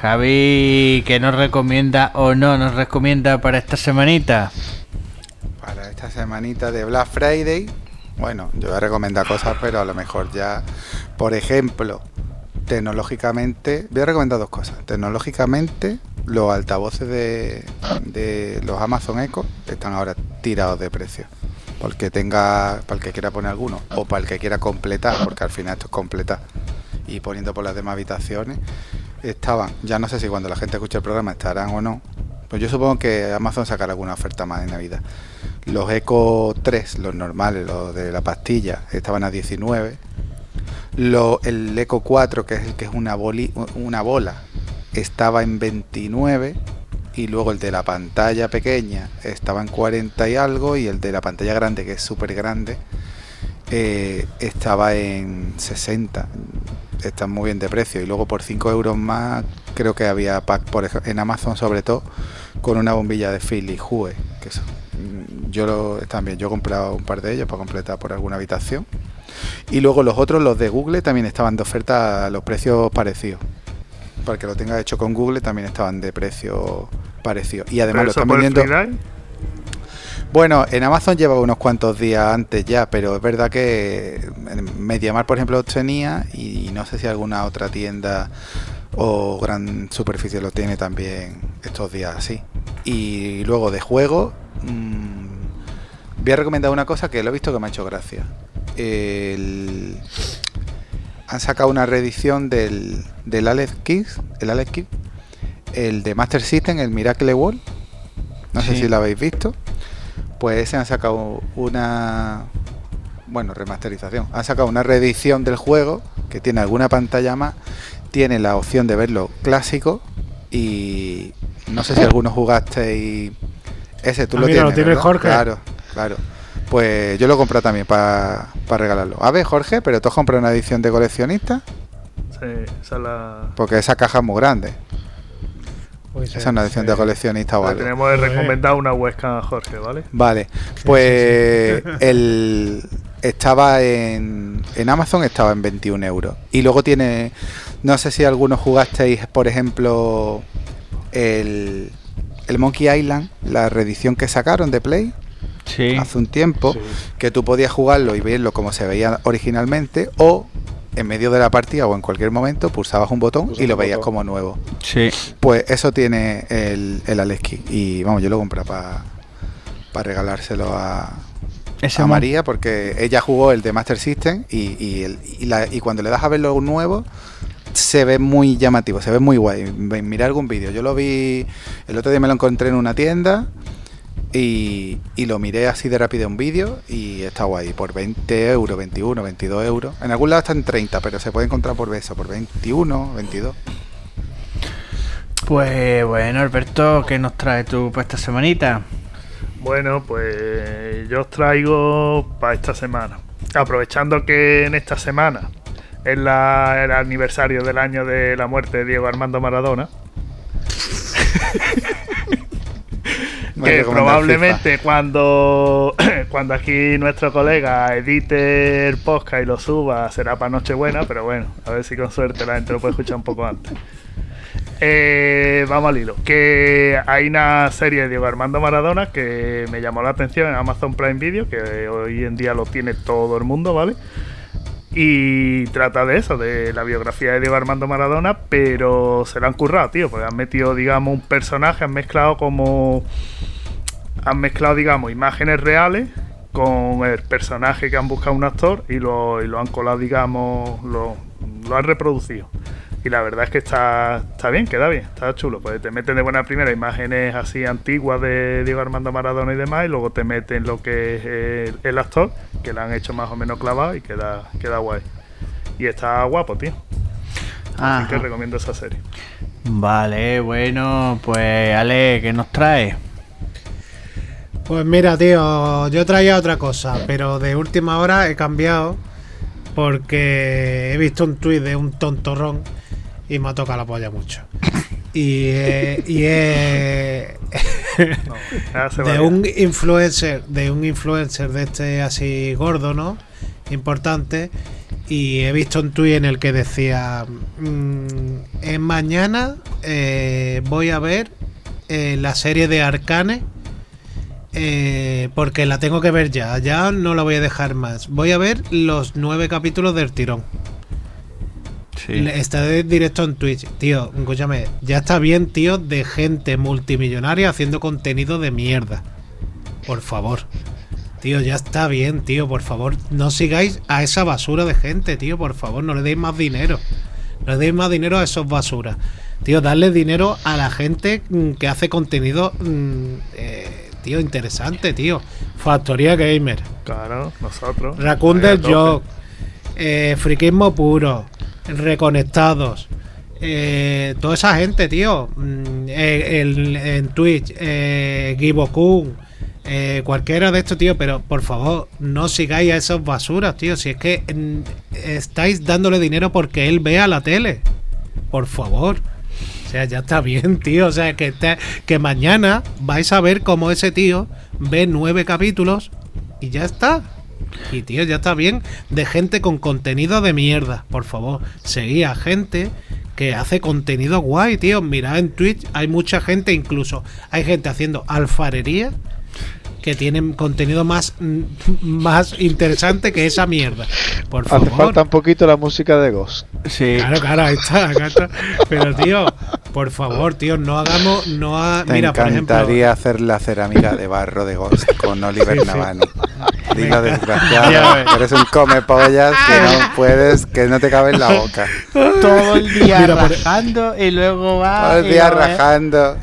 Javi, ¿qué nos recomienda o no nos recomienda para esta semanita? Para esta semanita de Black Friday, bueno, yo voy a recomendar cosas, pero a lo mejor ya, por ejemplo, tecnológicamente, voy a recomendar dos cosas. Tecnológicamente, los altavoces de, de los Amazon Echo están ahora tirados de precio. Porque tenga, para el que quiera poner alguno, o para el que quiera completar, porque al final esto es completar. Y poniendo por las demás habitaciones, estaban, ya no sé si cuando la gente escuche el programa estarán o no, pues yo supongo que Amazon sacará alguna oferta más de Navidad. Los Eco 3, los normales, los de la pastilla, estaban a 19. Lo- el Eco 4, que es el que es una, una bola, estaba en 29. Y luego el de la pantalla pequeña estaba en 40 y algo. Y el de la pantalla grande, que es súper grande, eh, estaba en 60. Están muy bien de precio. Y luego por 5 euros más, creo que había pack por ej- en Amazon, sobre todo, con una bombilla de Philips Hue. Que mm, yo lo, también, yo he comprado un par de ellos para completar por alguna habitación. Y luego los otros, los de Google, también estaban de oferta a los precios parecidos. Para que lo tenga hecho con Google, también estaban de precio parecido. Y además lo están vendiendo. Bueno, en Amazon lleva unos cuantos días antes ya, pero es verdad que Mediamar, por ejemplo, los tenía y no sé si alguna otra tienda o gran superficie lo tiene también estos días así. Y luego de juego, mm, voy a recomendar una cosa que lo he visto que me ha hecho gracia. El- han sacado una reedición del, del Alex Kids, el Alex el de Master System, el Miracle World. No sé si lo habéis visto. Pues se han sacado una bueno, remasterización. Han sacado una reedición del juego que tiene alguna pantalla más, tiene la opción de verlo clásico y no sé si algunos jugasteis ese tú Ah, lo mira, lo tienes, tiene ¿verdad? Jorge. Claro, claro. Pues yo lo he comprado también para regalarlo. A ver, Jorge, pero tú has comprado una edición de coleccionista sí, esa es la, porque esa caja es muy grande. Pues, Esa es una edición de coleccionista o le algo. tenemos de recomendar una webcam a Jorge, ¿vale? Vale, pues el estaba en, en Amazon estaba en 21 euros. Y luego tiene, no sé si algunos jugasteis, por ejemplo, el, el Monkey Island, la reedición que sacaron de Play Sí. hace un tiempo, que tú podías jugarlo y verlo como se veía originalmente, o en medio de la partida o en cualquier momento pulsabas un botón y lo veías botón. como nuevo. Sí. Pues eso tiene el, el Aleski. Y vamos, yo lo compré para regalárselo a, María porque ella jugó el de Master System y, y, el- y la- y cuando le das a ver lo nuevo se ve muy llamativo, se ve muy guay. Ve- Mira algún vídeo. Yo lo vi, el otro día me lo encontré en una tienda y, y lo miré así de rápido un vídeo y está guay. Por 20 euros, 21, 22 euros. En algún lado está en 30, pero se puede encontrar por eso, por 21, 22. Pues bueno, Alberto, ¿qué nos trae tú para esta semanita? Bueno, pues yo os traigo para esta semana. Aprovechando que en esta semana es la- el aniversario del año de la muerte de Diego Armando Maradona, que probablemente cuando, cuando aquí nuestro colega edite el podcast y lo suba será para Nochebuena, pero bueno, a ver si con suerte la gente lo puede escuchar un poco antes. Eh, vamos al hilo. Que hay una serie de Diego Armando Maradona que me llamó la atención en Amazon Prime Video, que hoy en día lo tiene todo el mundo, ¿vale? Y trata de eso, de la biografía de Diego Armando Maradona, pero se la han currado, tío, porque han metido, digamos, un personaje, han mezclado como. Han mezclado, digamos, imágenes reales con el personaje que han buscado un actor y lo, y lo han colado, digamos, lo, lo han reproducido. Y la verdad es que está, está bien, queda bien, está chulo. Pues te meten de buena primera imágenes así antiguas de Diego Armando Maradona y demás, y luego te meten lo que es el, el actor, que lo han hecho más o menos clavado y queda, queda guay. Y está guapo, tío. Así que recomiendo esa serie. Vale, bueno, pues Ale, ¿qué nos trae? Pues mira, tío, yo traía otra cosa, pero de última hora he cambiado porque he visto un tuit de un tontorrón y me ha tocado la polla mucho. Y, eh, y No, de un influencer, de un influencer de este así gordo, ¿no? Importante, y he visto un tuit en el que decía, mm, en mañana eh, voy a ver eh, la serie de Arcane eh, porque la tengo que ver ya, ya no la voy a dejar más. Voy a ver los nueve capítulos del tirón. Le- Está de directo en Twitch. Tío, escúchame, ya está bien, tío, de gente multimillonaria haciendo contenido de mierda. Por favor. Tío, ya está bien, tío, por favor. No sigáis a esa basura de gente, tío, por favor, no le deis más dinero. No le deis más dinero a esos basuras. Tío, darle dinero a la gente mm, que hace contenido, mm, eh, tío, interesante, tío. Factoría Gamer. Claro, nosotros. Raccoon del. Joke, eh, Friquismo Puro, Reconectados, eh, toda esa gente, tío, mm, eh, el- en Twitch, eh, Gibokun, eh, cualquiera de estos, tío, pero por favor, no sigáis a esos basuras, tío, si es que mm, estáis dándole dinero porque él vea la tele, por favor. O sea, ya está bien, tío. O sea, que, te- que mañana vais a ver cómo ese tío ve nueve capítulos y ya está. Y tío, ya está bien de gente con contenido de mierda. Por favor, seguí a gente que hace contenido guay, tío. Mirad en Twitch, hay mucha gente, incluso hay gente haciendo alfarería que tienen contenido más, mm, más interesante que esa mierda. Por Hace favor. falta un poquito la música de Ghost. Sí. Claro, claro, ahí está, acá está. Pero tío, por favor, tío, no hagamos, no ha, Te mira, por ejemplo, encantaría hacer la cerámica de barro de Ghost con Oliver Sí. Navani. Desgraciado, eres un come pollas que no puedes, que no te cabe en la boca. Todo el día Mira, por- rajando y luego va. Todo el día ve. rajando.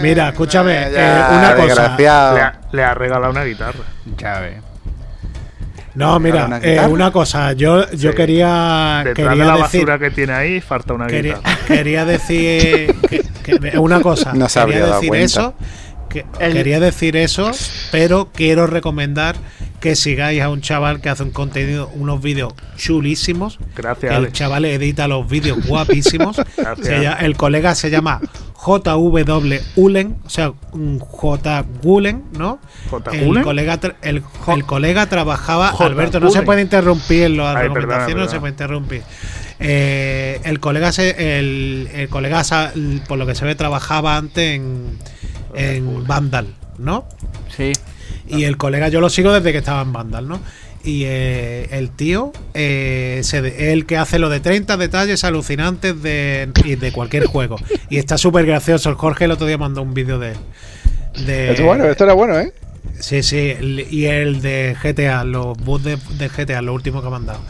Mira, escúchame, Ya, eh, una cosa. Le ha, le ha regalado una guitarra. Ya ves. no, mira, una eh, una cosa, yo, yo Sí. quería, Detrás quería de la decir, basura que tiene ahí, falta una quería, guitarra. quería decir que- que- una cosa, No se habría dado cuenta. eso, que- El- quería decir eso, pero quiero recomendar que sigáis a un chaval que hace un contenido, unos vídeos chulísimos. Gracias, El Alex. chaval edita los vídeos guapísimos. Gracias. Se llama- el colega se llama JW Ulen, o sea, J Gulen, ¿no? ¿J. El colega, el, el colega trabajaba. J. Alberto, no se puede interrumpir en las Ay, recomendaciones, perdona, no se puede interrumpir. Eh, el colega, se, el, el colega, por lo que se ve, trabajaba antes en, en Vandal, ¿no? Sí. Y el colega yo lo sigo desde que estaba en Vandal, ¿no? Y eh, el tío, eh, se el que hace lo de 30 detalles alucinantes de, y de cualquier juego. Y está súper gracioso. El Jorge el otro día mandó un vídeo de él. De, Esto, bueno, esto era bueno, ¿eh? Sí, sí, el- y el de GTA, los de, de GTA, lo último que ha mandado.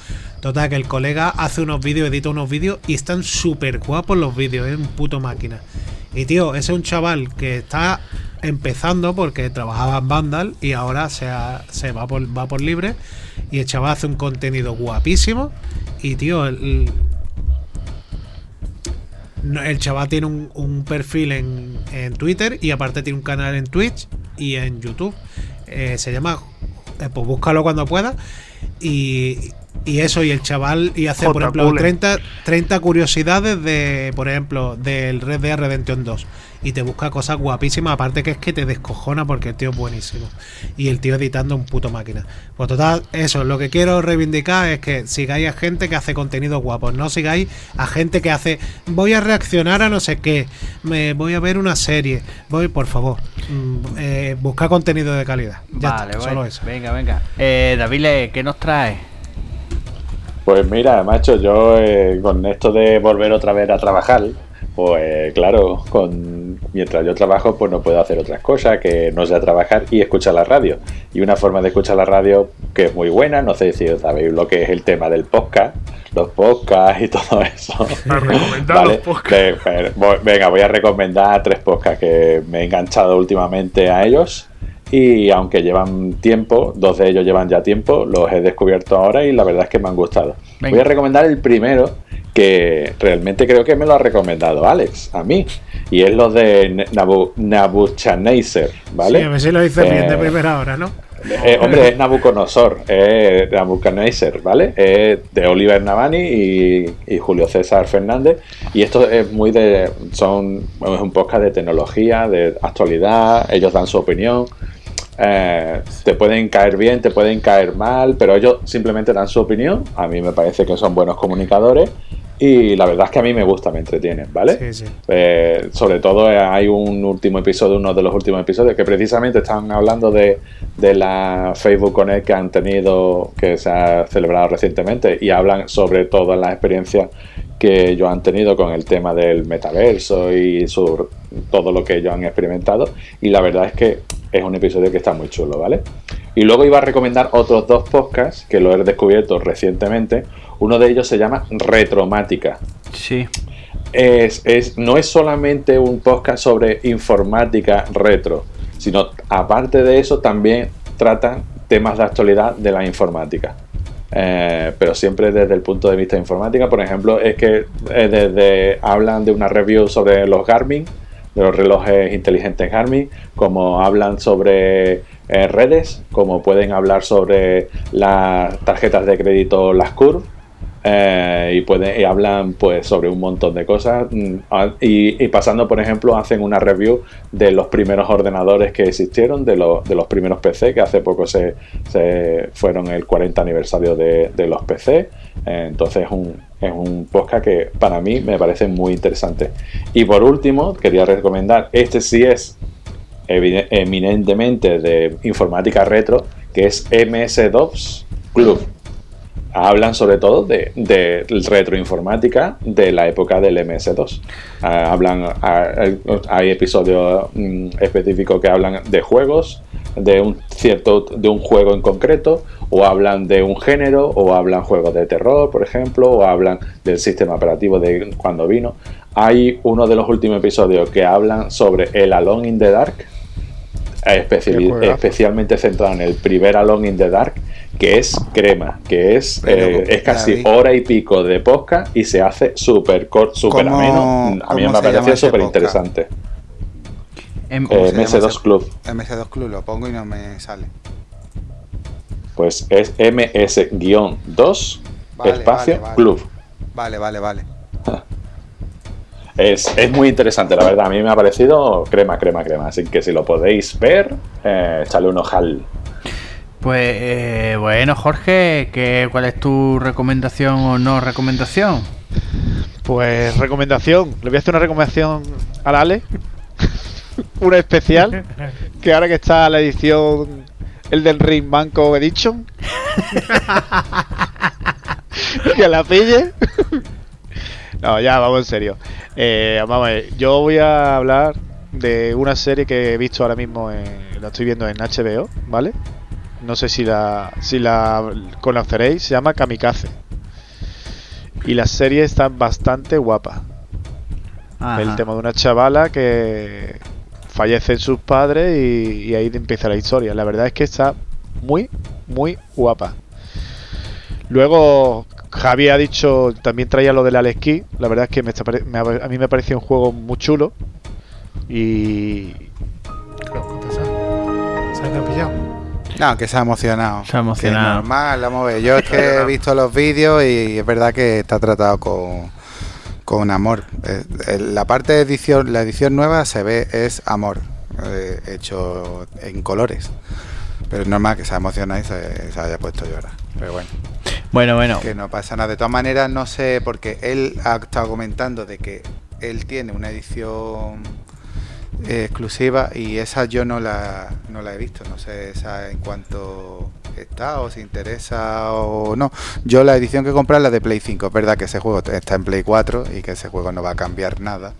Total, que el colega hace unos vídeos, edita unos vídeos y están súper guapos los vídeos, es un puto máquina. Y tío, ese es un chaval que está empezando porque trabajaba en Vandal y ahora se, se va, por, va por libre. Y el chaval hace un contenido guapísimo. Y tío, el, el chaval tiene un, un perfil en, en Twitter y aparte tiene un canal en Twitch y en YouTube. Eh, se llama, eh, pues búscalo cuando pueda. Y, y eso, y el chaval, y hace, por ejemplo, Cullen. 30, 30 curiosidades de, por ejemplo, del Red Dead Redemption 2. Y te busca cosas guapísimas, aparte que es que te descojona porque el tío es buenísimo. Y el tío editando un puto máquina. Pues total, eso, lo que quiero reivindicar es que sigáis a gente que hace contenido guapos, no sigáis a gente que hace, voy a reaccionar a no sé qué, me voy a ver una serie, voy, por favor, mm, eh, busca contenido de calidad. Ya vale, está, solo eso. Venga, venga. Eh, David, ¿qué nos trae? Pues mira, macho, yo eh, con esto de volver otra vez a trabajar, pues claro, con mientras yo trabajo, pues no puedo hacer otras cosas que no sea trabajar y escuchar la radio. Y una forma de escuchar la radio que es muy buena, no sé si sabéis lo que es el tema del podcast, los podcasts y todo eso. Recomendar los podcasts. venga, voy a recomendar tres podcasts que me he enganchado últimamente a ellos. Y aunque llevan tiempo, dos de ellos llevan ya tiempo, los he descubierto ahora y la verdad es que me han gustado. Venga. Voy a recomendar el primero, que realmente creo que me lo ha recomendado Alex, a mí. Y es los de Nabu Nabuchodonosor, ¿vale? Sí, a ver si lo dice bien de Eh, primera hora, ¿no? eh, hombre, es Nabucodonosor, es Nabucodonosor, ¿vale? Es de Oliver Navani y, y Julio César Fernández. Y esto es muy de. son Es un podcast de tecnología, de actualidad, ellos dan su opinión. Eh, te pueden caer bien, te pueden caer mal, pero ellos simplemente dan su opinión. A mí me parece que son buenos comunicadores y la verdad es que a mí me gusta, me entretienen, ¿vale? Sí, sí. Eh, sobre todo eh, hay un último episodio, uno de los últimos episodios, que precisamente están hablando de, de la Facebook Connect que han tenido, que se ha celebrado recientemente, y hablan sobre todas las experiencias que ellos han tenido con el tema del metaverso y su, todo lo que ellos han experimentado. Y la verdad es que es un episodio que está muy chulo, ¿vale? Y luego iba a recomendar otros dos podcasts que lo he descubierto recientemente. Uno de ellos se llama Retromática. Sí. Es, es- no es solamente un podcast sobre informática retro, sino aparte de eso también tratan temas de actualidad de la informática. Eh, pero siempre desde el punto de vista informática, por ejemplo, es que eh, desde hablan de una review sobre los Garmin, de los relojes inteligentes Garmin, como hablan sobre eh, redes, como pueden hablar sobre las tarjetas de crédito, las Curve, eh, y, pueden, hablan pues sobre un montón de cosas. Mm, y, pasando por ejemplo hacen una review de los primeros ordenadores que existieron de, los primeros PC que hace poco se, fueron el 40 aniversario de, los PC Eh, entonces es un, es un podcast que para mí me parece muy interesante. Y por último quería recomendar este sí es eminentemente de informática retro que es MS2 Club hablan sobre todo de, de retroinformática de la época del MS2. Ah, hablan, ah, hay episodios mm, específicos que hablan de juegos, de un cierto, de un juego en concreto, o hablan de un género, o hablan juegos de terror, por ejemplo, o hablan del sistema operativo de cuando vino. Hay uno de los últimos episodios que hablan sobre el Alone in the Dark, especialmente centrado en el primer Alone in the Dark, que es crema, que es, eh, es casi David. hora y pico de podcast y se hace súper corto, súper ¿Cómo- ameno. A mí me ese súper interesante. Em- ¿Cómo Eh, se llama MS2 ese- Club. MS2 Club, lo pongo y no me sale. Pues es MS-2 Vale, espacio vale, vale. club. Vale, vale, vale. Es, es muy interesante, la verdad. A mí me ha parecido crema, crema, crema. Así que si lo podéis ver, eh, echadle un ojal. Pues eh, bueno, Jorge, ¿qué, ¿cuál es tu recomendación o no recomendación? Pues recomendación. Le voy a hacer una recomendación al Ale. una especial. Que ahora que está la edición Elden Ring Banco Edition. que la pille. no, ya, vamos en serio. Eh, vamos a ver, yo voy a hablar de una serie que he visto ahora mismo, en- la estoy viendo en HBO, ¿vale? No sé si la, si la conoceréis, se llama Kamikaze. Y la serie está bastante guapa. Ajá. El tema de una chavala que fallecen sus padres y, y ahí empieza la historia. La verdad es que está muy, muy guapa. Luego, Javi ha dicho, también traía lo del Alex Key. La verdad es que me está me ha- a mí me pareció un juego muy chulo. Y se ha pillado. No, que se ha emocionado. Se ha emocionado. Que es normal, vamos a ver. Yo es que he visto los vídeos y es verdad que está tratado con, con amor. Eh, eh, la parte de edición, la edición nueva se ve, es amor, eh, hecho en colores. Pero es normal que se ha emocionado y se, se haya puesto a llorar. Pero bueno, Bueno, bueno. que no pasa nada. De todas maneras, no sé, porque él ha estado comentando de que él tiene una edición eh, exclusiva y esa yo no la, no la he visto. No sé esa en cuanto está o si interesa o no. Yo la edición que compré es la de Play 5. Es verdad que ese juego está en Play 4 y que ese juego no va a cambiar nada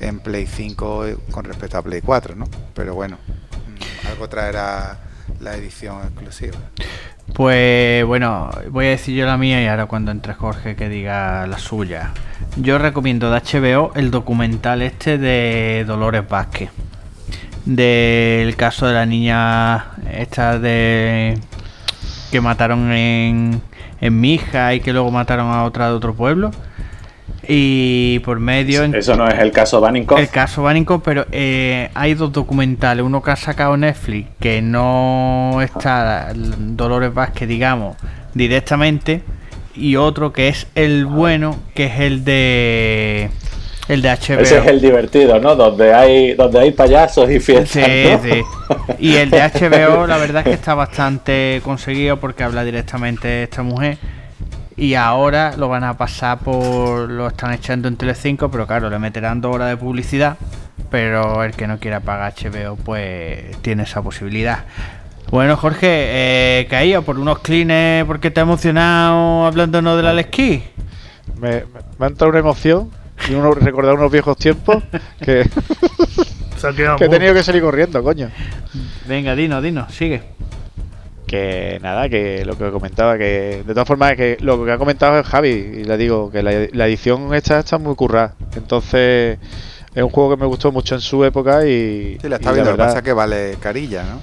en Play 5 con respecto a Play 4, ¿no? Pero bueno, mm, algo traerá la edición exclusiva. Pues bueno, voy a decir yo la mía y ahora cuando entre Jorge que diga la suya. Yo recomiendo de HBO el documental este de Dolores Vázquez. Del caso de la niña esta de que mataron en, en Mija y que luego mataron a otra de otro pueblo. Y por medio... Eso no es el caso Baninkoff. el caso Bánico, pero eh, hay dos documentales. Uno que ha sacado Netflix, que no está Dolores Vázquez, digamos, directamente. Y otro que es el bueno, que es el de El de HBO. Ese es el divertido, ¿no? Donde hay, donde hay payasos y fiestas. Sí, ¿no? sí. Y el de HBO, la verdad es que está bastante conseguido porque habla directamente esta mujer. Y ahora lo van a pasar por. Lo están echando en Telecinco, pero claro, le meterán dos horas de publicidad. Pero el que no quiera pagar HBO, pues tiene esa posibilidad. Bueno, Jorge, eh, caído por unos clines porque te ha emocionado hablándonos del Alex Me, me, me ha entrado una emoción y uno, recordar unos viejos tiempos que, que he tenido que salir corriendo, coño. Venga, dinos, dinos, sigue. Que nada, que lo que comentaba, que de todas formas, que lo que ha comentado es Javi, y le digo que la, la edición esta está muy currada. Entonces, es un juego que me gustó mucho en su época y. Sí, la y está viendo, lo que verdad, pasa es que vale carilla, ¿no?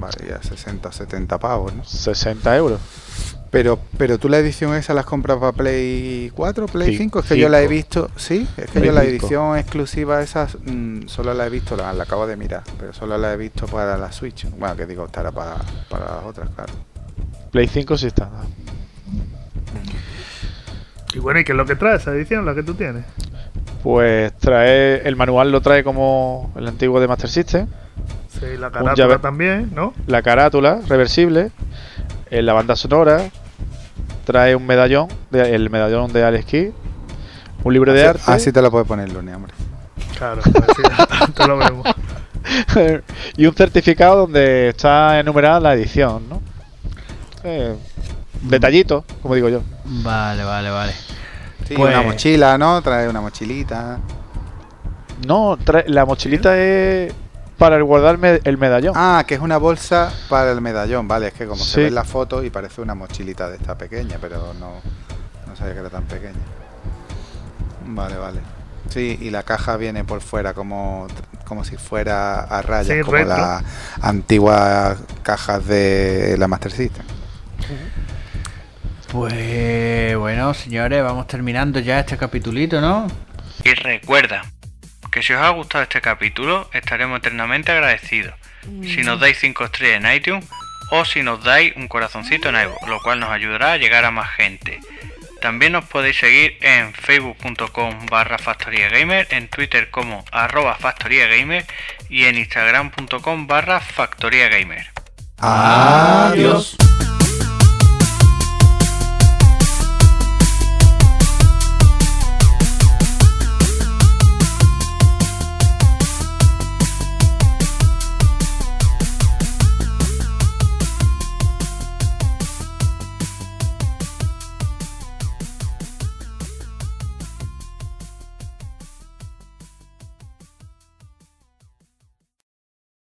Vale, ya 60 70 pavos, ¿no? 60 euros. Pero, pero tú la edición esa la has comprado para Play 4, Play Sí, 5, es que yo la he visto, sí, es que Play yo la edición exclusiva esa mm, solo la he visto, la, la acabo de mirar, pero solo la he visto para la Switch. Bueno, que digo, estará para, para las otras, claro. Play 5 sí está. Y bueno, ¿y qué es lo que trae esa edición, la que tú tienes? Pues trae. El manual lo trae como el antiguo de Master System. Sí, la llave- carátula también, ¿no? La carátula reversible. Eh, la banda sonora. Trae un medallón. de- el medallón de Alex Kidd. Un libro de arte. Así te lo puedes poner, Lune, hombre. Claro, pues sí, te lo vemos. y un certificado donde está enumerada la edición, ¿no? Eh, detallito, como digo yo. Vale, vale, vale. Sí, Pues- una mochila, ¿no? Trae una mochilita. No, trae- la mochilita es para el guardar el medallón. Ah, que es una bolsa para el medallón, vale, es que como Sí. se ve en la foto y parece una mochilita de esta pequeña, pero no, no sabía que era tan pequeña. Vale, vale. Sí, y la caja viene por fuera como, como si fuera a rayas, Sí, como las antiguas cajas de la Master System. Pues bueno, señores, vamos terminando ya este capitulito, ¿no? Y recuerda que si os ha gustado este capítulo, estaremos eternamente agradecidos. Si nos dais 5 estrellas en iTunes o si nos dais un corazoncito en iVoox, lo cual nos ayudará a llegar a más gente. También nos podéis seguir en facebook.com barra factoriagamer, en twitter como arroba factoriagamer y en instagram.com barra factoriagamer. Adiós.